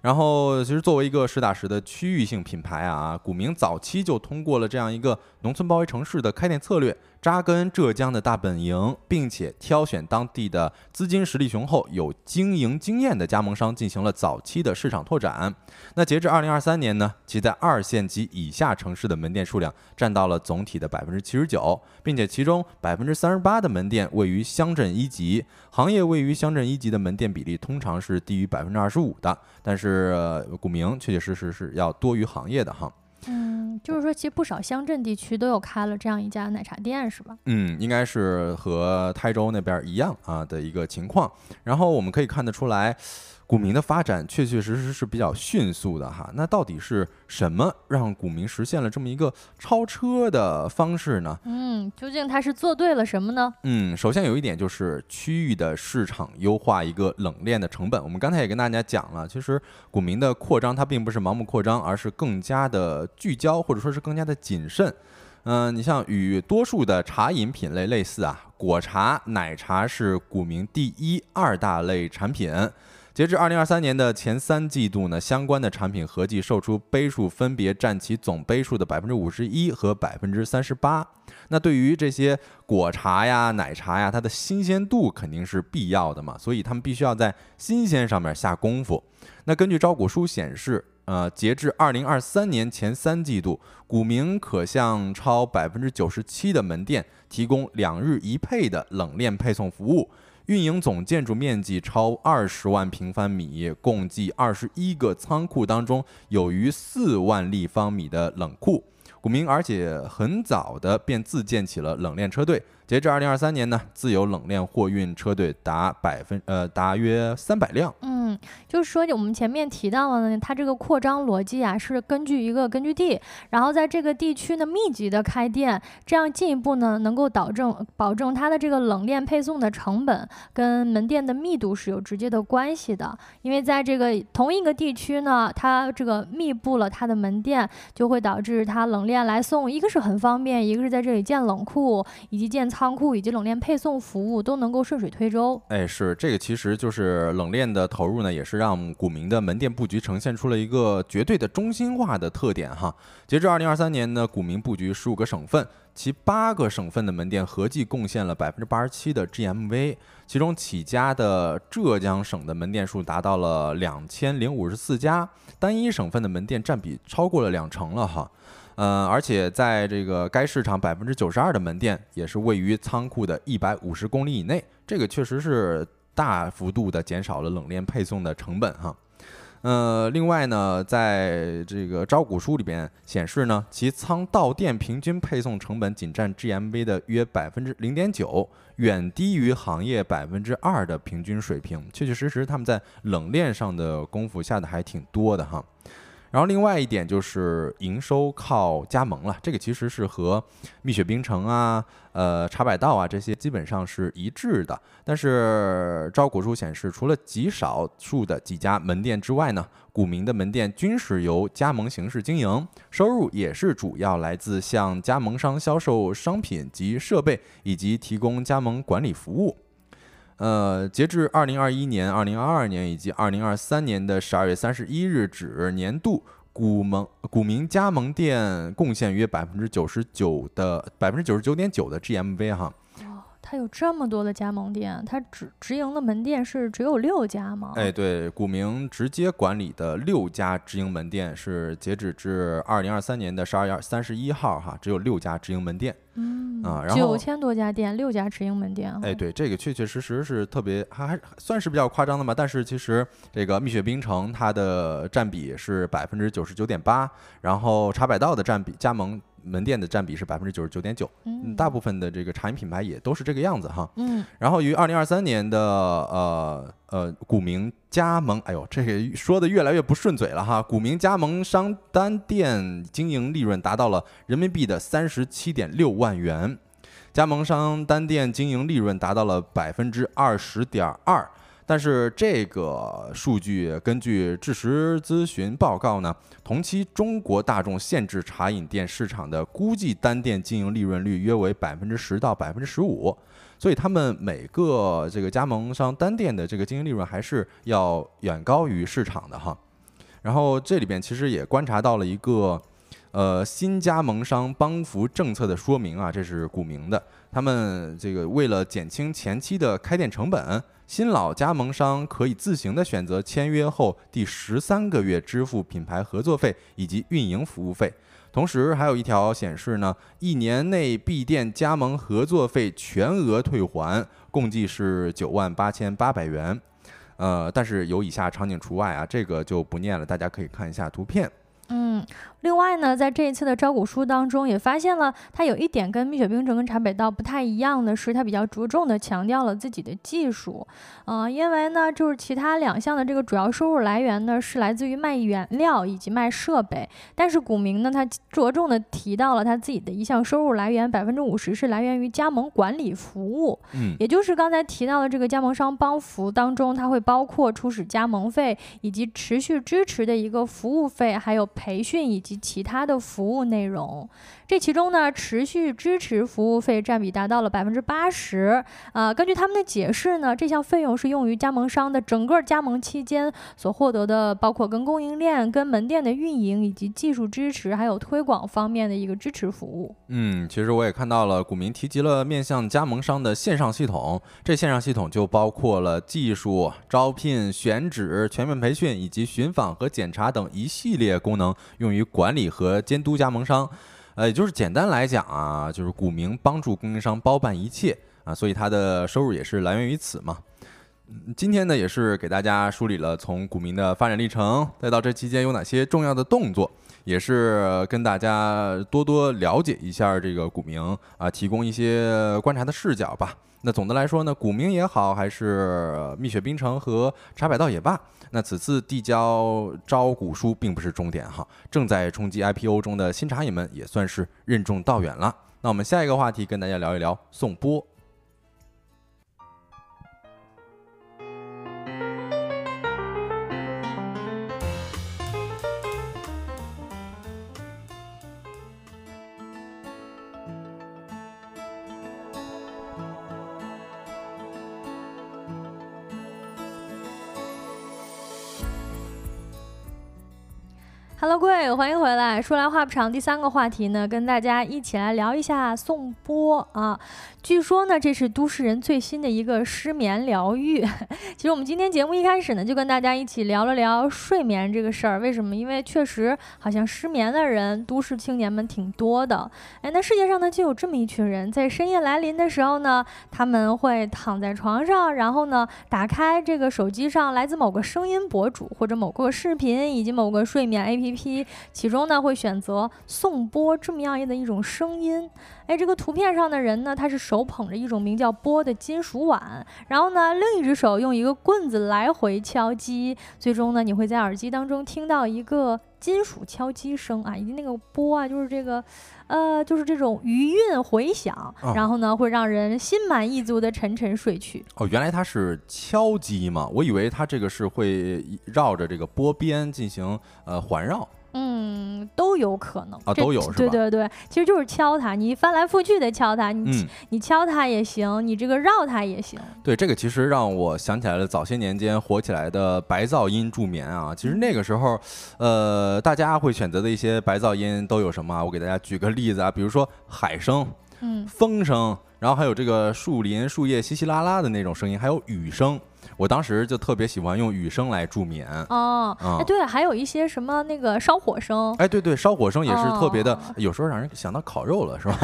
然后，其实作为一个实打实的区域性品牌啊，古茗早期就通过了这样一个农村包围城市的开店策略，扎根浙江的大本营，并且挑选当地的资金实力雄厚、有经营经验的加盟商进行了早期的市场拓展。那截至二零二三年呢，其在二线及以下城市的门店数量占到了总体的百分之七十九，并且其中百分之三十八的门店位于乡镇一级，行业位于乡镇一级的门店比例通常是低于百分之二十五的，但是。是古茗，确确实实是要多于行业的哈。嗯，就是说，其实不少乡镇地区都有开了这样一家奶茶店，是吧？嗯，应该是和台州那边一样啊的一个情况。然后我们可以看得出来。古茗的发展确确实实是比较迅速的哈，那到底是什么让股民实现了这么一个超车的方式呢？嗯，究竟他是做对了什么呢？嗯，首先有一点就是区域的市场优化，一个冷链的成本。我们刚才也跟大家讲了，其实股民的扩张它并不是盲目扩张，而是更加的聚焦，或者说是更加的谨慎。嗯，你像与多数的茶饮品类类似啊，果茶、奶茶是股民第一、二大类产品。截至二零二三年的前三季度呢，相关的产品合计售出杯数分别占其总杯数的百分之五十一和百分之三十八。那对于这些果茶呀、奶茶呀，它的新鲜度肯定是必要的嘛，所以他们必须要在新鲜上面下功夫。那根据招股书显示，呃，截至二零二三年前三季度，古茗可向超百分之九十七的门店提供两日一配的冷链配送服务。运营总建筑面积超二十万平方米，共计二十一个仓库当中，有逾四万立方米的冷库。股民而且很早的便自建起了冷链车队。截至二零二三年呢，自有冷链货运车队达百分呃达约三百辆。嗯，就是说我们前面提到了呢，它这个扩张逻辑啊，是根据一个根据地，然后在这个地区呢密集的开店，这样进一步呢能够保证保证它的这个冷链配送的成本跟门店的密度是有直接的关系的。因为在这个同一个地区呢，它这个密布了它的门店，就会导致它冷链来送，一个是很方便，一个是在这里建冷库以及建。仓仓库以及冷链配送服务都能够顺水推舟。哎，是这个，其实就是冷链的投入呢，也是让古茗的门店布局呈现出了一个绝对的中心化的特点哈。截至二零二三年呢，古茗布局十五个省份，其八个省份的门店合计贡献了百分之八十七的 GMV，其中起家的浙江省的门店数达到了两千零五十四家，单一省份的门店占比超过了两成了哈。嗯，而且在这个该市场百分之九十二的门店也是位于仓库的一百五十公里以内，这个确实是大幅度的减少了冷链配送的成本哈。呃，另外呢，在这个招股书里边显示呢，其仓到店平均配送成本仅占 GMV 的约百分之零点九，远低于行业百分之二的平均水平。确确实实，他们在冷链上的功夫下的还挺多的哈。然后另外一点就是营收靠加盟了，这个其实是和蜜雪冰城啊、呃茶百道啊这些基本上是一致的。但是招股书显示，除了极少数的几家门店之外呢，古茗的门店均是由加盟形式经营，收入也是主要来自向加盟商销售商品及设备，以及提供加盟管理服务。呃，截至二零二一年、二零二二年以及二零二三年的十二月三十一日止年度，股盟股民加盟店贡献约百分之九十九的百分之九十九点九的 GMV 哈。它有这么多的加盟店，它直直营的门店是只有六家吗？哎，对，古茗直接管理的六家直营门店是截止至二零二三年的十二月三十一号哈，只有六家直营门店。嗯啊，然后九千多家店，六家直营门店。哎，对，这个确确实实是特别，还还算是比较夸张的嘛。但是其实这个蜜雪冰城它的占比是百分之九十九点八，然后茶百道的占比加盟。门店的占比是百分之九十九点九，嗯，大部分的这个茶饮品牌也都是这个样子哈，嗯，然后于二零二三年的呃呃古茗加盟，哎呦，这个说的越来越不顺嘴了哈，古茗加盟商单店经营利润达到了人民币的三十七点六万元，加盟商单店经营利润达到了百分之二十点二。但是这个数据根据智实咨询报告呢，同期中国大众限制茶饮店市场的估计单店经营利润率约为百分之十到百分之十五，所以他们每个这个加盟商单店的这个经营利润还是要远高于市场的哈。然后这里边其实也观察到了一个，呃，新加盟商帮扶政策的说明啊，这是股民的，他们这个为了减轻前期的开店成本。新老加盟商可以自行的选择签约后第十三个月支付品牌合作费以及运营服务费，同时还有一条显示呢，一年内闭店加盟合作费全额退还，共计是九万八千八百元。呃，但是有以下场景除外啊，这个就不念了，大家可以看一下图片。嗯。另外呢，在这一次的招股书当中，也发现了它有一点跟蜜雪冰城跟茶北道不太一样的是，它比较着重的强调了自己的技术。嗯，因为呢，就是其他两项的这个主要收入来源呢是来自于卖原料以及卖设备，但是股民呢，他着重的提到了他自己的一项收入来源，百分之五十是来源于加盟管理服务。嗯，也就是刚才提到的这个加盟商帮扶当中，它会包括初始加盟费以及持续支持的一个服务费，还有培训以及。及其他的服务内容，这其中呢，持续支持服务费占比达到了百分之八十。呃，根据他们的解释呢，这项费用是用于加盟商的整个加盟期间所获得的，包括跟供应链、跟门店的运营以及技术支持，还有推广方面的一个支持服务。嗯，其实我也看到了，股民提及了面向加盟商的线上系统，这线上系统就包括了技术、招聘、选址、全面培训以及寻访和检查等一系列功能，用于。管理和监督加盟商，呃，也就是简单来讲啊，就是股民帮助供应商包办一切啊，所以他的收入也是来源于此嘛。今天呢，也是给大家梳理了从股民的发展历程，再到这期间有哪些重要的动作，也是跟大家多多了解一下这个股民啊，提供一些观察的视角吧。那总的来说呢，股民也好，还是蜜雪冰城和茶百道也罢，那此次递交招股书并不是终点哈，正在冲击 IPO 中的新茶饮们也算是任重道远了。那我们下一个话题跟大家聊一聊颂钵。Hello，各位，欢迎回来。说来话不长，第三个话题呢，跟大家一起来聊一下颂钵啊。据说呢，这是都市人最新的一个失眠疗愈。其实我们今天节目一开始呢，就跟大家一起聊了聊睡眠这个事儿。为什么？因为确实好像失眠的人，都市青年们挺多的。哎，那世界上呢，就有这么一群人，在深夜来临的时候呢，他们会躺在床上，然后呢，打开这个手机上来自某个声音博主或者某个视频以及某个睡眠 APP，其中呢会选择颂钵这么样的一种声音。哎，这个图片上的人呢，他是手捧着一种名叫钵的金属碗，然后呢，另一只手用一个棍子来回敲击，最终呢，你会在耳机当中听到一个金属敲击声啊，以及那个钵啊，就是这个，呃，就是这种余韵回响，然后呢，会让人心满意足的沉沉睡去。哦，原来它是敲击嘛，我以为它这个是会绕着这个钵边进行呃环绕。嗯，都有可能啊，都有是吧？对对对，其实就是敲它，你翻来覆去的敲它，你你敲它也行，你这个绕它也行。对，这个其实让我想起来了早些年间火起来的白噪音助眠啊。其实那个时候，呃，大家会选择的一些白噪音都有什么？我给大家举个例子啊，比如说海声，嗯，风声，然后还有这个树林树叶稀稀拉拉的那种声音，还有雨声。我当时就特别喜欢用雨声来助眠哦，哎对，还有一些什么那个烧火声，哎对对，烧火声也是特别的，有时候让人想到烤肉了，是吧？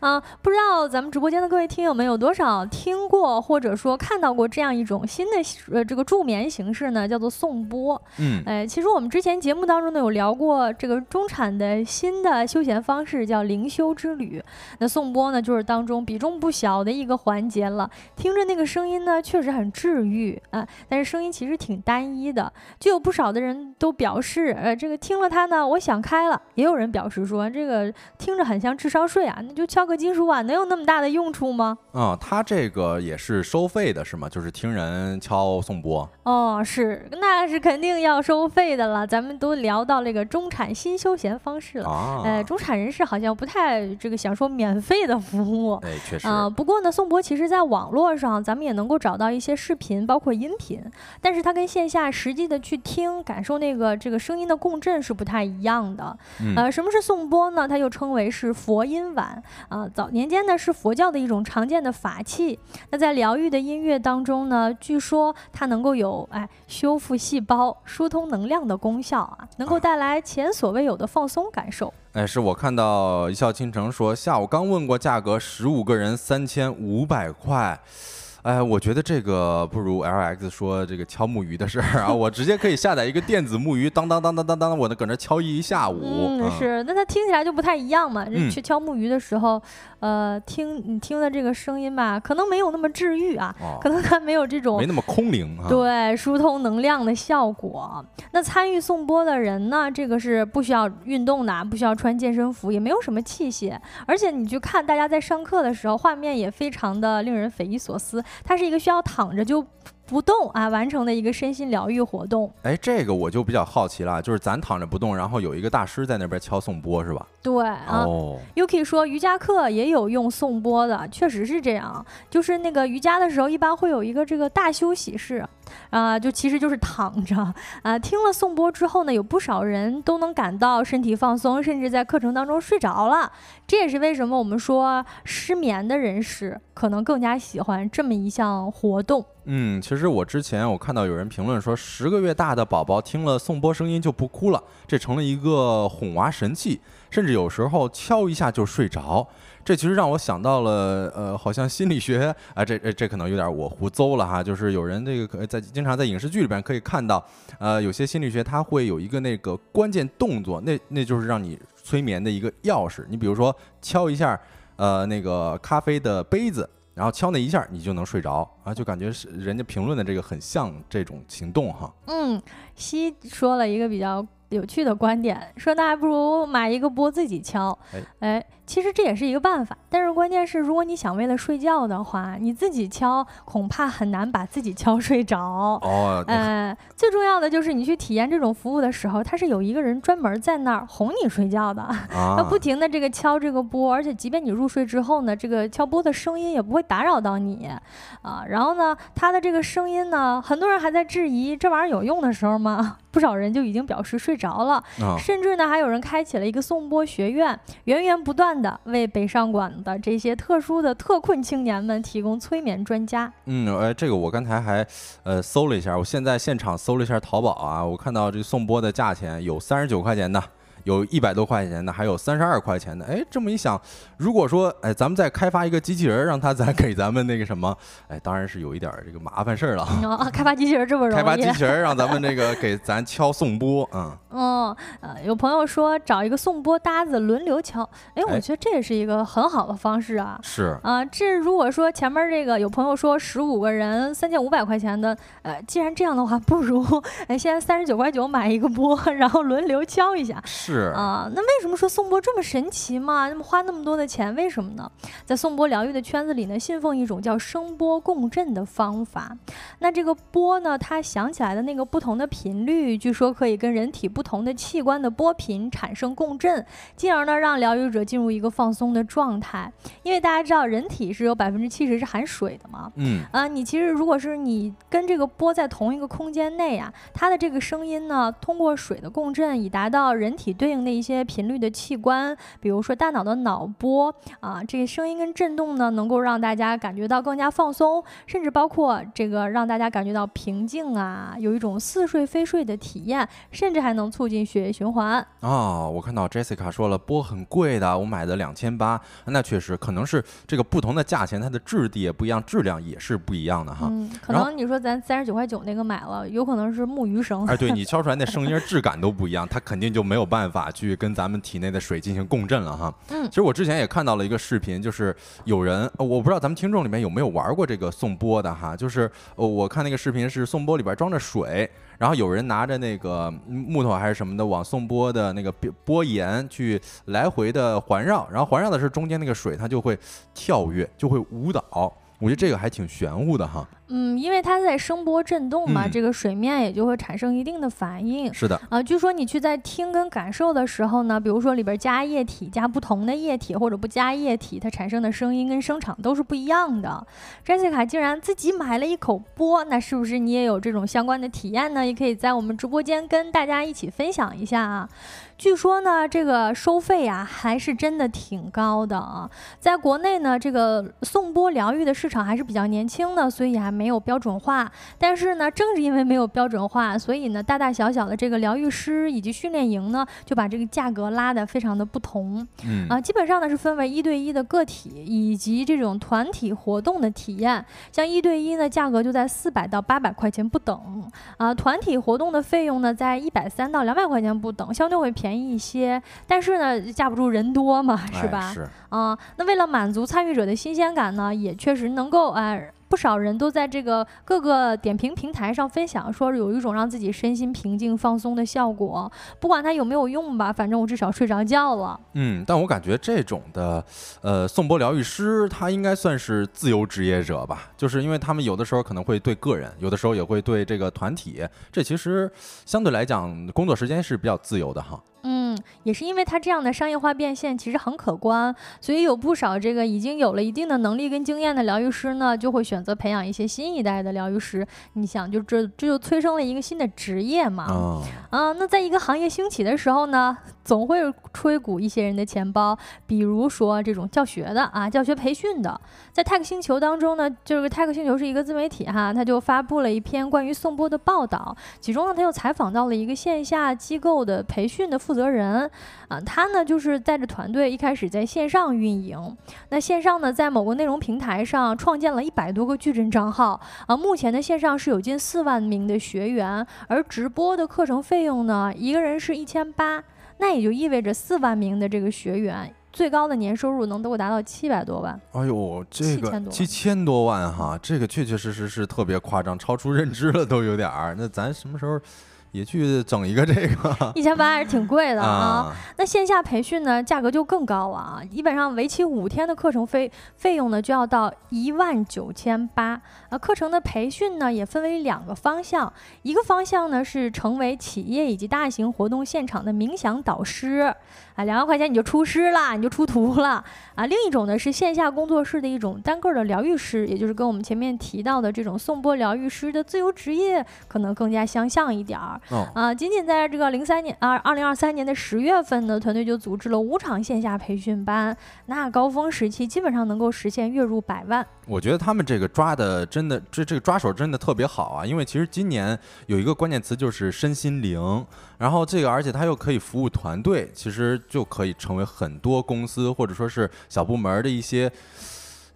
啊，不知道咱们直播间的各位听友们有多少听过或者说看到过这样一种新的呃这个助眠形式呢？叫做颂钵。嗯，哎，其实我们之前节目当中呢有聊过这个中产的新的休闲方式叫灵修之旅。那颂钵呢就是当中比重不小的一个环节了，听着那个声音呢确实很治愈啊，但是声音其实挺单一的，就有不少的人都表示，呃，这个听了它呢我想开了，也有人表示说这个听着很像智商税啊，那就敲。个金属碗能有那么大的用处吗？啊，它这个也是收费的，是吗？就是听人敲颂钵。哦，是，那是肯定要收费的了。咱们都聊到那个中产新休闲方式了，呃，中产人士好像不太这个享受免费的服务。哎，确实。啊，不过呢，颂钵其实在网络上咱们也能够找到一些视频，包括音频，但是它跟线下实际的去听感受那个这个声音的共振是不太一样的。呃，什么是颂钵呢？它又称为是佛音碗啊。啊，早年间呢是佛教的一种常见的法器。那在疗愈的音乐当中呢，据说它能够有哎修复细胞、疏通能量的功效啊，能够带来前所未有的放松感受。哎，是我看到一笑倾城说，下午刚问过价格，十五个人三千五百块。哎，我觉得这个不如 L X 说这个敲木鱼的事儿啊，我直接可以下载一个电子木鱼，当当当当当当，我能搁那敲一下午。嗯，是，那它听起来就不太一样嘛。去敲木鱼的时候，呃，听你听的这个声音吧，可能没有那么治愈啊，可能它没有这种没那么空灵啊。对，疏通能量的效果。那参与颂钵的人呢，这个是不需要运动的，不需要穿健身服，也没有什么器械，而且你去看大家在上课的时候，画面也非常的令人匪夷所思。它是一个需要躺着就。不动啊，完成的一个身心疗愈活动。哎，这个我就比较好奇了，就是咱躺着不动，然后有一个大师在那边敲颂钵，是吧？对啊。哦。Yuki 说瑜伽课也有用颂钵的，确实是这样。就是那个瑜伽的时候，一般会有一个这个大休息室，啊，就其实就是躺着啊。听了颂钵之后呢，有不少人都能感到身体放松，甚至在课程当中睡着了。这也是为什么我们说失眠的人士可能更加喜欢这么一项活动。嗯，其实我之前我看到有人评论说，十个月大的宝宝听了颂钵声音就不哭了，这成了一个哄娃神器，甚至有时候敲一下就睡着。这其实让我想到了，呃，好像心理学啊，这这这可能有点我胡诌了哈，就是有人这个可在经常在影视剧里边可以看到，呃，有些心理学它会有一个那个关键动作，那那就是让你催眠的一个钥匙。你比如说敲一下，呃，那个咖啡的杯子，然后敲那一下，你就能睡着啊，就感觉是人家评论的这个很像这种行动哈。嗯，西说了一个比较有趣的观点，说那还不如买一个钵自己敲，哎。其实这也是一个办法，但是关键是，如果你想为了睡觉的话，你自己敲恐怕很难把自己敲睡着。哦，呃，最重要的就是你去体验这种服务的时候，它是有一个人专门在那儿哄你睡觉的，他不停的这个敲这个波，而且即便你入睡之后呢，这个敲波的声音也不会打扰到你，啊，然后呢，它的这个声音呢，很多人还在质疑这玩意儿有用的时候吗？不少人就已经表示睡着了，甚至呢，还有人开启了一个颂钵学院，源源不断。的为北上广的这些特殊的特困青年们提供催眠专家。嗯，哎，这个我刚才还呃搜了一下，我现在现场搜了一下淘宝啊，我看到这送钵的价钱有三十九块钱的。有一百多块钱的，还有三十二块钱的。哎，这么一想，如果说哎，咱们再开发一个机器人，让他再给咱们那个什么，哎，当然是有一点这个麻烦事儿了。啊，开发机器人这么容易？开发机器人让咱们这个 给咱敲颂钵，嗯。嗯，呃，有朋友说找一个颂钵搭子轮流敲，哎，我觉得这也是一个很好的方式啊。是。啊，这如果说前面这个有朋友说十五个人三千五百块钱的，呃，既然这样的话，不如哎，现在三十九块九买一个钵，然后轮流敲一下。是。啊，那为什么说颂钵这么神奇嘛？那么花那么多的钱，为什么呢？在颂钵疗愈的圈子里呢，信奉一种叫声波共振的方法。那这个波呢，它响起来的那个不同的频率，据说可以跟人体不同的器官的波频产生共振，进而呢让疗愈者进入一个放松的状态。因为大家知道，人体是有百分之七十是含水的嘛。嗯。啊，你其实如果是你跟这个波在同一个空间内啊，它的这个声音呢，通过水的共振，以达到人体对对应的一些频率的器官，比如说大脑的脑波啊，这个声音跟震动呢，能够让大家感觉到更加放松，甚至包括这个让大家感觉到平静啊，有一种似睡非睡的体验，甚至还能促进血液循环。哦，我看到 Jessica 说了，波很贵的，我买的两千八，那确实可能是这个不同的价钱，它的质地也不一样，质量也是不一样的哈。嗯，可能你说咱三十九块九那个买了，有可能是木鱼声。哎，对 你敲出来那声音质感都不一样，它肯定就没有办法。法去跟咱们体内的水进行共振了哈。嗯，其实我之前也看到了一个视频，就是有人，我不知道咱们听众里面有没有玩过这个颂钵的哈。就是我看那个视频是颂钵里边装着水，然后有人拿着那个木头还是什么的往颂钵的那个钵沿去来回的环绕，然后环绕的时候中间那个水它就会跳跃，就会舞蹈。我觉得这个还挺玄乎的哈。嗯，因为它在声波震动嘛，这个水面也就会产生一定的反应。是的。啊，据说你去在听跟感受的时候呢，比如说里边加液体、加不同的液体或者不加液体，它产生的声音跟声场都是不一样的。Jessica 竟然自己买了一口波，那是不是你也有这种相关的体验呢？也可以在我们直播间跟大家一起分享一下啊。据说呢，这个收费啊还是真的挺高的啊。在国内呢，这个颂波疗愈的市场还是比较年轻的，所以还没有标准化。但是呢，正是因为没有标准化，所以呢，大大小小的这个疗愈师以及训练营呢，就把这个价格拉得非常的不同。嗯啊，基本上呢是分为一对一的个体以及这种团体活动的体验。像一对一呢，价格就在四百到八百块钱不等啊。团体活动的费用呢，在一百三到两百块钱不等，相对会便。宜一些，但是呢，架不住人多嘛，是吧？是啊，那为了满足参与者的新鲜感呢，也确实能够哎。不少人都在这个各个点评平台上分享，说有一种让自己身心平静、放松的效果。不管它有没有用吧，反正我至少睡着觉了。嗯，但我感觉这种的，呃，颂钵疗愈师他应该算是自由职业者吧，就是因为他们有的时候可能会对个人，有的时候也会对这个团体。这其实相对来讲，工作时间是比较自由的哈。嗯，也是因为它这样的商业化变现其实很可观，所以有不少这个已经有了一定的能力跟经验的疗愈师呢，就会选择培养一些新一代的疗愈师。你想，就这这就催生了一个新的职业嘛。啊，那在一个行业兴起的时候呢，总会吹鼓一些人的钱包，比如说这种教学的啊，教学培训的。在 Tech 星球当中呢，就是 Tech 星球是一个自媒体哈，他就发布了一篇关于颂钵的报道，其中呢，他又采访到了一个线下机构的培训的负责人啊，他呢就是带着团队一开始在线上运营，那线上呢，在某个内容平台上创建了一百多个矩阵账号啊，目前的线上是有近四万名的学员，而直播的课程费用呢，一个人是一千八，那也就意味着四万名的这个学员。最高的年收入能够达到七百多万，哎呦，这个七千多万哈，这个确确实实是特别夸张，超出认知了都有点儿。那咱什么时候？也去整一个这个，一千八还是挺贵的啊。那线下培训呢，价格就更高了啊。基本上为期五天的课程费费用呢，就要到一万九千八。啊，课程的培训呢，也分为两个方向，一个方向呢是成为企业以及大型活动现场的冥想导师，啊，两万块钱你就出师了，你就出徒了啊。另一种呢是线下工作室的一种单个的疗愈师，也就是跟我们前面提到的这种颂钵疗愈师的自由职业可能更加相像一点儿。啊，仅仅在这个零三年啊，二零二三年的十月份呢，团队就组织了五场线下培训班，那高峰时期基本上能够实现月入百万。我觉得他们这个抓的真的，这这个抓手真的特别好啊，因为其实今年有一个关键词就是身心灵，然后这个而且它又可以服务团队，其实就可以成为很多公司或者说是小部门的一些。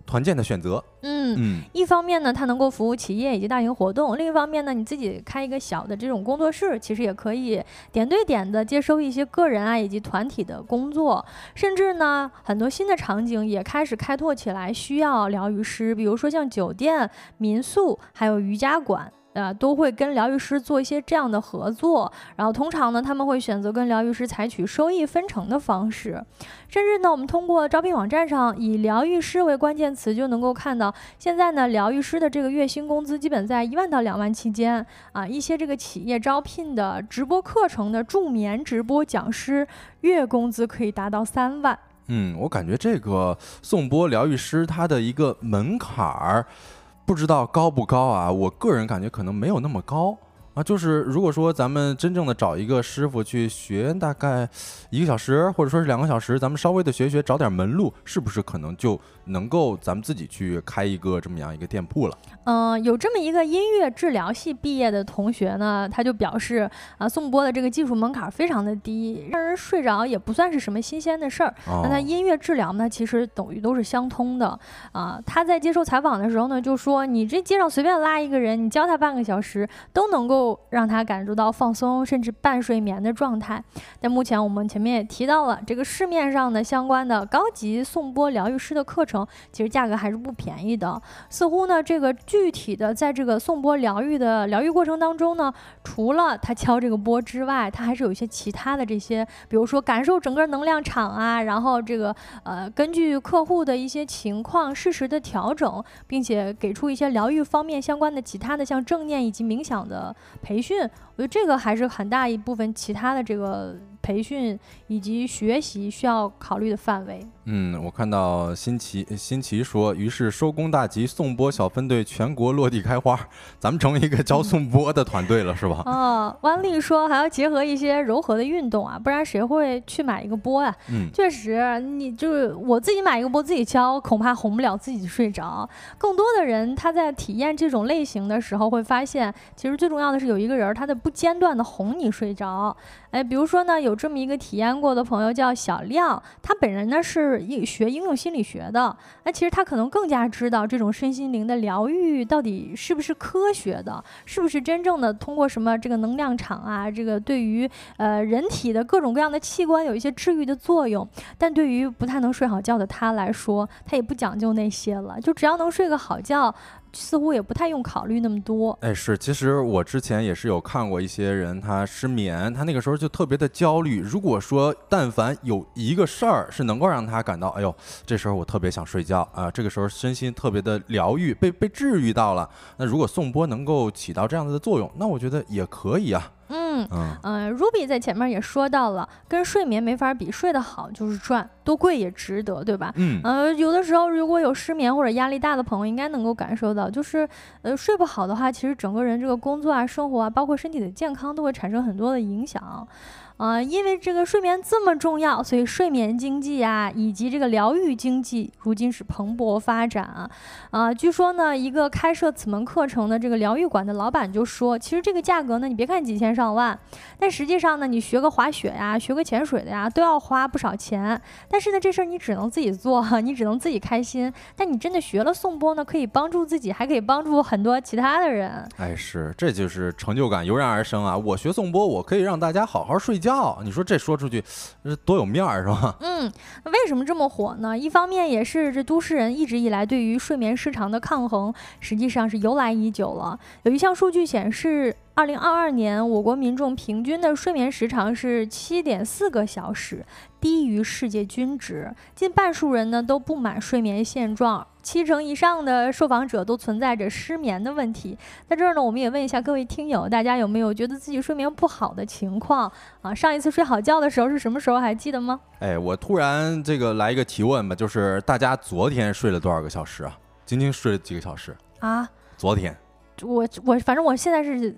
团建的选择，嗯嗯，一方面呢，它能够服务企业以及大型活动；另一方面呢，你自己开一个小的这种工作室，其实也可以点对点的接收一些个人啊以及团体的工作，甚至呢，很多新的场景也开始开拓起来，需要疗愈师，比如说像酒店、民宿，还有瑜伽馆。啊，都会跟疗愈师做一些这样的合作，然后通常呢，他们会选择跟疗愈师采取收益分成的方式，甚至呢，我们通过招聘网站上以疗愈师为关键词，就能够看到现在呢，疗愈师的这个月薪工资基本在一万到两万期间啊，一些这个企业招聘的直播课程的助眠直播讲师，月工资可以达到三万。嗯，我感觉这个颂钵疗愈师他的一个门槛儿。不知道高不高啊？我个人感觉可能没有那么高。啊，就是如果说咱们真正的找一个师傅去学，大概一个小时或者说是两个小时，咱们稍微的学学，找点门路，是不是可能就能够咱们自己去开一个这么样一个店铺了？嗯，有这么一个音乐治疗系毕业的同学呢，他就表示啊，颂钵的这个技术门槛非常的低，让人睡着也不算是什么新鲜的事儿。那他音乐治疗呢，其实等于都是相通的啊。他在接受采访的时候呢，就说你这街上随便拉一个人，你教他半个小时，都能够。让他感受到放松，甚至半睡眠的状态。但目前我们前面也提到了，这个市面上的相关的高级颂钵疗愈师的课程，其实价格还是不便宜的。似乎呢，这个具体的在这个颂钵疗愈的疗愈过程当中呢，除了他敲这个钵之外，他还是有一些其他的这些，比如说感受整个能量场啊，然后这个呃，根据客户的一些情况适时的调整，并且给出一些疗愈方面相关的其他的像正念以及冥想的。培训，我觉得这个还是很大一部分其他的这个。培训以及学习需要考虑的范围。嗯，我看到新奇新奇说，于是收工大吉，送播小分队全国落地开花，咱们成为一个教送播的团队了，是吧？哦，万丽说还要结合一些柔和的运动啊，不然谁会去买一个波呀？嗯，确实，你就是我自己买一个波自己敲，恐怕哄不了自己睡着。更多的人他在体验这种类型的时候，会发现其实最重要的是有一个人他在不间断的哄你睡着。哎，比如说呢，有有这么一个体验过的朋友叫小亮，他本人呢是学应用心理学的。那其实他可能更加知道这种身心灵的疗愈到底是不是科学的，是不是真正的通过什么这个能量场啊，这个对于呃人体的各种各样的器官有一些治愈的作用。但对于不太能睡好觉的他来说，他也不讲究那些了，就只要能睡个好觉。似乎也不太用考虑那么多。哎，是，其实我之前也是有看过一些人，他失眠，他那个时候就特别的焦虑。如果说但凡有一个事儿是能够让他感到，哎呦，这时候我特别想睡觉啊，这个时候身心特别的疗愈，被被治愈到了。那如果宋波能够起到这样子的作用，那我觉得也可以啊。嗯。嗯嗯，Ruby 在前面也说到了，跟睡眠没法比，睡得好就是赚，多贵也值得，对吧？嗯，呃，有的时候如果有失眠或者压力大的朋友，应该能够感受到，就是呃睡不好的话，其实整个人这个工作啊、生活啊，包括身体的健康，都会产生很多的影响。啊，因为这个睡眠这么重要，所以睡眠经济啊，以及这个疗愈经济，如今是蓬勃发展啊。啊，据说呢，一个开设此门课程的这个疗愈馆的老板就说，其实这个价格呢，你别看几千上万，但实际上呢，你学个滑雪呀，学个潜水的呀，都要花不少钱。但是呢，这事儿你只能自己做，你只能自己开心。但你真的学了颂钵呢，可以帮助自己，还可以帮助很多其他的人。哎，是，这就是成就感油然而生啊！我学颂钵，我可以让大家好好睡觉。你说这说出去，多有面儿是吧？嗯，为什么这么火呢？一方面也是这都市人一直以来对于睡眠失常的抗衡，实际上是由来已久了。有一项数据显示。二零二二年，我国民众平均的睡眠时长是七点四个小时，低于世界均值。近半数人呢都不满睡眠现状，七成以上的受访者都存在着失眠的问题。在这儿呢，我们也问一下各位听友，大家有没有觉得自己睡眠不好的情况啊？上一次睡好觉的时候是什么时候？还记得吗？哎，我突然这个来一个提问吧，就是大家昨天睡了多少个小时啊？今天睡了几个小时啊？昨天。我我反正我现在是日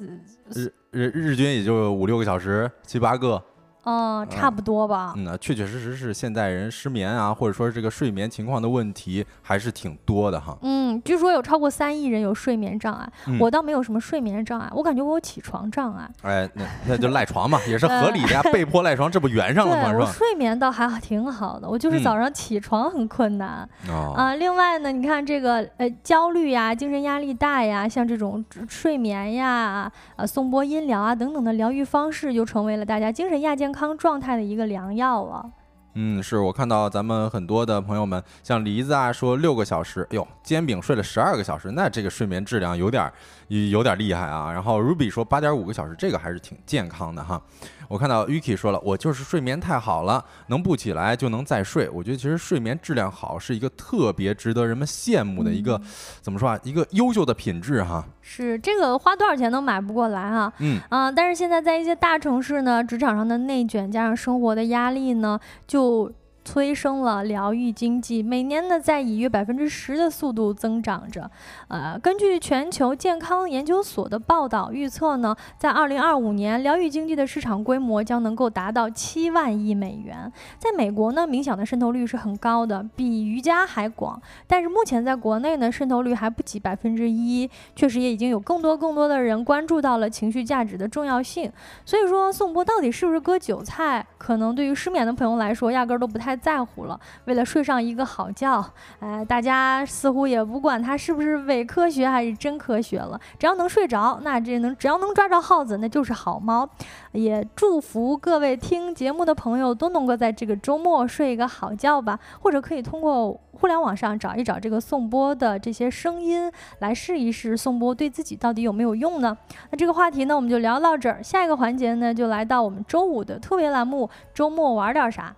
日日均也就五六个小时，七八个。嗯，差不多吧。嗯，确确实实是现代人失眠啊，或者说这个睡眠情况的问题还是挺多的哈。嗯，据说有超过三亿人有睡眠障碍，我倒没有什么睡眠障碍，我感觉我有起床障碍。哎，那那就赖床嘛，也是合理的呀，被迫赖床，这不圆上了吗？是吧？我睡眠倒还挺好的，我就是早上起床很困难。啊，另外呢，你看这个呃焦虑呀、精神压力大呀，像这种睡眠呀、啊颂钵音疗啊等等的疗愈方式，就成为了大家精神亚健。康状态的一个良药了。嗯，是我看到咱们很多的朋友们，像梨子啊，说六个小时，哎呦，煎饼睡了十二个小时，那这个睡眠质量有点有点厉害啊。然后 Ruby 说八点五个小时，这个还是挺健康的哈。我看到 Yuki 说了，我就是睡眠太好了，能不起来就能再睡。我觉得其实睡眠质量好是一个特别值得人们羡慕的一个，怎么说啊？一个优秀的品质哈。是这个花多少钱都买不过来哈。嗯啊，但是现在在一些大城市呢，职场上的内卷加上生活的压力呢，就。催生了疗愈经济，每年呢在以约百分之十的速度增长着。呃，根据全球健康研究所的报道预测呢，在二零二五年，疗愈经济的市场规模将能够达到七万亿美元。在美国呢，冥想的渗透率是很高的，比瑜伽还广。但是目前在国内呢，渗透率还不及百分之一。确实也已经有更多更多的人关注到了情绪价值的重要性。所以说，颂钵到底是不是割韭菜？可能对于失眠的朋友来说，压根儿都不太。在乎了，为了睡上一个好觉，哎，大家似乎也不管它是不是伪科学还是真科学了，只要能睡着，那这能只要能抓着耗子，那就是好猫。也祝福各位听节目的朋友都能够在这个周末睡一个好觉吧，或者可以通过互联网上找一找这个颂钵的这些声音，来试一试颂钵对自己到底有没有用呢？那这个话题呢，我们就聊到这儿，下一个环节呢，就来到我们周五的特别栏目——周末玩点啥。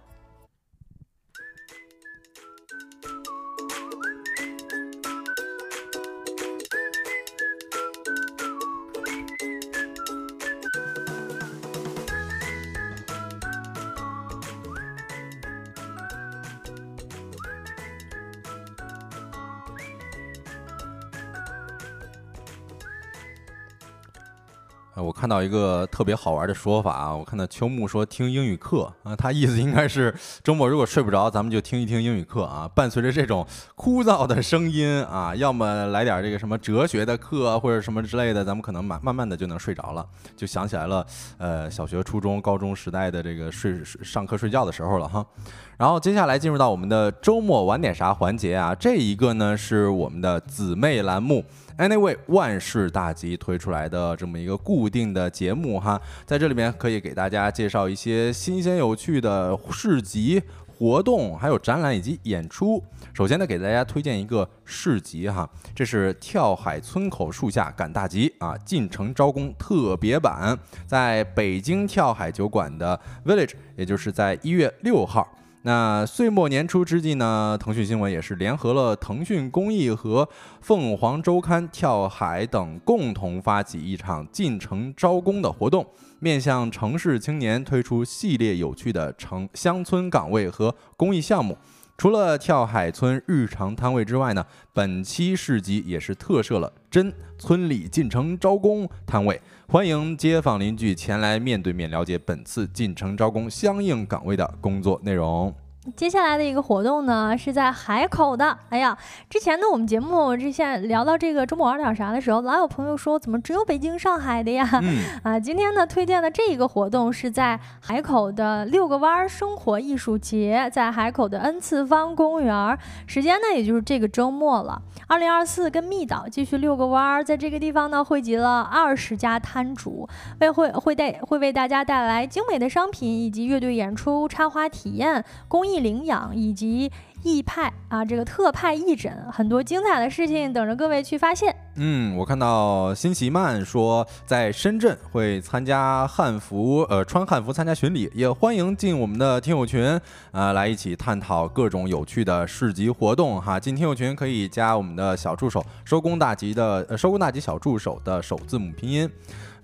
看到一个特别好玩的说法啊，我看到秋木说听英语课啊，他意思应该是周末如果睡不着，咱们就听一听英语课啊。伴随着这种枯燥的声音啊，要么来点这个什么哲学的课或者什么之类的，咱们可能慢慢慢的就能睡着了，就想起来了，呃，小学、初中、高中时代的这个睡上课睡觉的时候了哈。然后接下来进入到我们的周末玩点啥环节啊，这一个呢是我们的姊妹栏目。Anyway，万事大吉推出来的这么一个固定的节目哈，在这里面可以给大家介绍一些新鲜有趣的市集活动，还有展览以及演出。首先呢，给大家推荐一个市集哈，这是跳海村口树下赶大集啊，进城招工特别版，在北京跳海酒馆的 Village，也就是在一月六号。那岁末年初之际呢，腾讯新闻也是联合了腾讯公益和凤凰周刊、跳海等，共同发起一场进城招工的活动，面向城市青年推出系列有趣的城乡村岗位和公益项目。除了跳海村日常摊位之外呢，本期市集也是特设了真村里进城招工摊位，欢迎街坊邻居前来面对面了解本次进城招工相应岗位的工作内容。接下来的一个活动呢，是在海口的。哎呀，之前呢，我们节目这现在聊到这个周末玩点啥的时候，老有朋友说怎么只有北京、上海的呀？嗯，啊，今天呢推荐的这一个活动是在海口的六个湾生活艺术节，在海口的 N 次方公园，时间呢也就是这个周末了。二零二四跟密岛继续六个弯，在这个地方呢汇集了二十家摊主，为会会带会为大家带来精美的商品以及乐队演出、插花体验、公益领养以及。义派啊，这个特派义诊，很多精彩的事情等着各位去发现。嗯，我看到辛奇曼说在深圳会参加汉服，呃，穿汉服参加巡礼，也欢迎进我们的听友群，啊，来一起探讨各种有趣的市集活动哈。进听友群可以加我们的小助手收工大吉的，呃，收工大吉小助手的首字母拼音。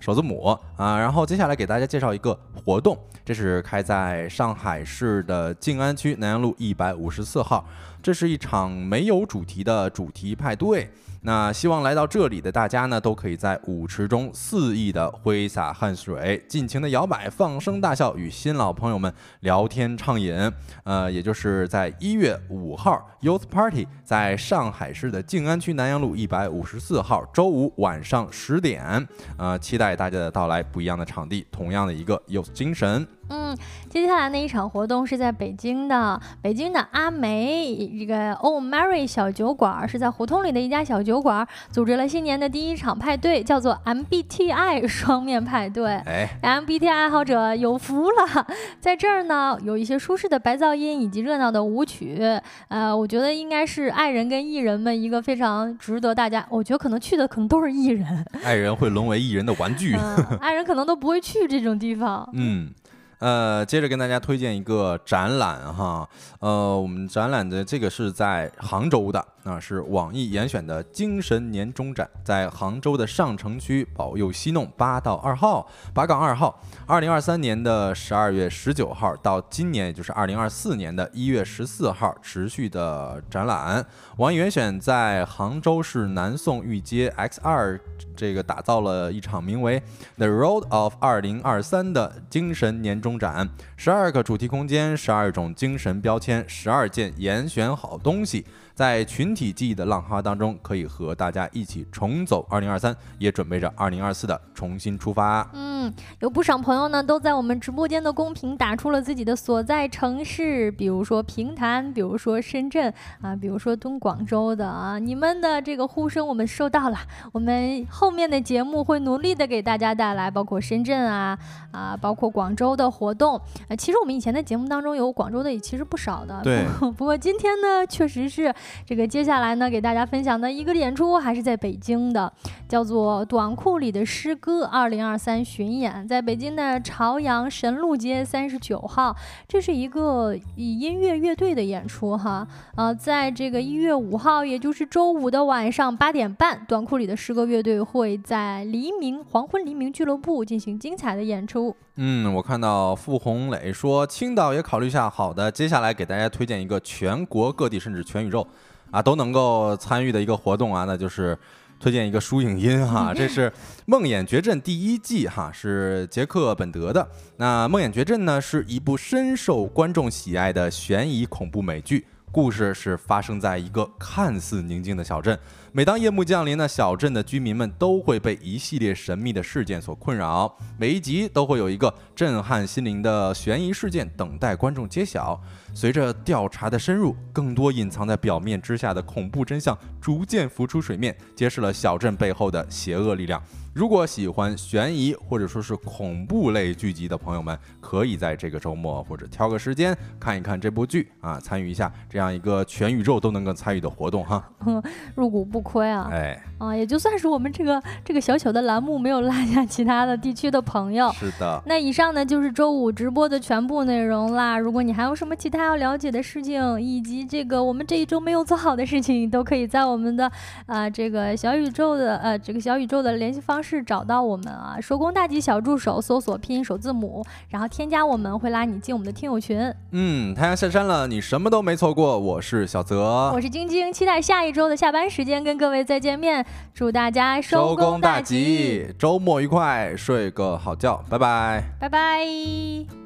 首字母啊，然后接下来给大家介绍一个活动，这是开在上海市的静安区南阳路一百五十四号，这是一场没有主题的主题派对。那希望来到这里的大家呢，都可以在舞池中肆意的挥洒汗水，尽情的摇摆，放声大笑，与新老朋友们聊天畅饮。呃，也就是在一月五号，Youth Party 在上海市的静安区南阳路一百五十四号，周五晚上十点。呃，期待大家的到来，不一样的场地，同样的一个 Youth 精神。嗯，接下来那一场活动是在北京的，北京的阿梅这个 Old Mary 小酒馆是在胡同里的一家小酒馆，组织了新年的第一场派对，叫做 MBTI 双面派对。哎，MBTI 爱好者有福了，在这儿呢有一些舒适的白噪音以及热闹的舞曲，呃，我觉得应该是爱人跟艺人们一个非常值得大家，我觉得可能去的可能都是艺人，爱人会沦为艺人的玩具，爱人可能都不会去这种地方。嗯。呃，接着跟大家推荐一个展览哈，呃，我们展览的这个是在杭州的，那是网易严选的精神年终展，在杭州的上城区保佑西弄八到二号八杠二号，二零二三年的十二月十九号到今年也就是二零二四年的一月十四号持续的展览。网易严选在杭州市南宋御街 X 二。这个打造了一场名为 The Road of 二零二三的精神年终展，十二个主题空间，十二种精神标签，十二件严选好东西。在群体记忆的浪花当中，可以和大家一起重走二零二三，也准备着二零二四的重新出发。嗯，有不少朋友呢都在我们直播间的公屏打出了自己的所在城市，比如说平潭，比如说深圳啊，比如说东广州的啊，你们的这个呼声我们收到了，我们后面的节目会努力的给大家带来，包括深圳啊啊，包括广州的活动。呃，其实我们以前的节目当中有广州的也其实不少的，对。不过今天呢，确实是。这个接下来呢，给大家分享的一个演出还是在北京的，叫做《短裤里的诗歌》二零二三巡演，在北京的朝阳神路街三十九号。这是一个以音乐乐队的演出哈，呃，在这个一月五号，也就是周五的晚上八点半，短裤里的诗歌乐队会在黎明黄昏黎明俱乐部进行精彩的演出。嗯，我看到傅红磊说青岛也考虑一下，好的，接下来给大家推荐一个全国各地甚至全宇宙。啊，都能够参与的一个活动啊，那就是推荐一个书影音哈，这是《梦魇绝阵》第一季哈，是杰克本德的。那《梦魇绝阵》呢，是一部深受观众喜爱的悬疑恐怖美剧，故事是发生在一个看似宁静的小镇。每当夜幕降临呢，小镇的居民们都会被一系列神秘的事件所困扰，每一集都会有一个震撼心灵的悬疑事件等待观众揭晓。随着调查的深入，更多隐藏在表面之下的恐怖真相逐渐浮出水面，揭示了小镇背后的邪恶力量。如果喜欢悬疑或者说是恐怖类剧集的朋友们，可以在这个周末或者挑个时间看一看这部剧啊，参与一下这样一个全宇宙都能够参与的活动哈。入股不亏啊！哎，啊，也就算是我们这个这个小小的栏目没有落下其他的地区的朋友。是的。那以上呢就是周五直播的全部内容啦。如果你还有什么其他要了解的事情，以及这个我们这一周没有做好的事情，都可以在我们的啊这个小宇宙的呃这个小宇宙的联系方式找到我们啊。手工大吉小助手搜索拼音首字母，然后添加我们会拉你进我们的听友群。嗯，太阳下山了，你什么都没错过。我是小泽，我是晶晶，期待下一周的下班时间跟各位再见面。祝大家收工大吉，周末愉快，睡个好觉，拜拜，拜拜。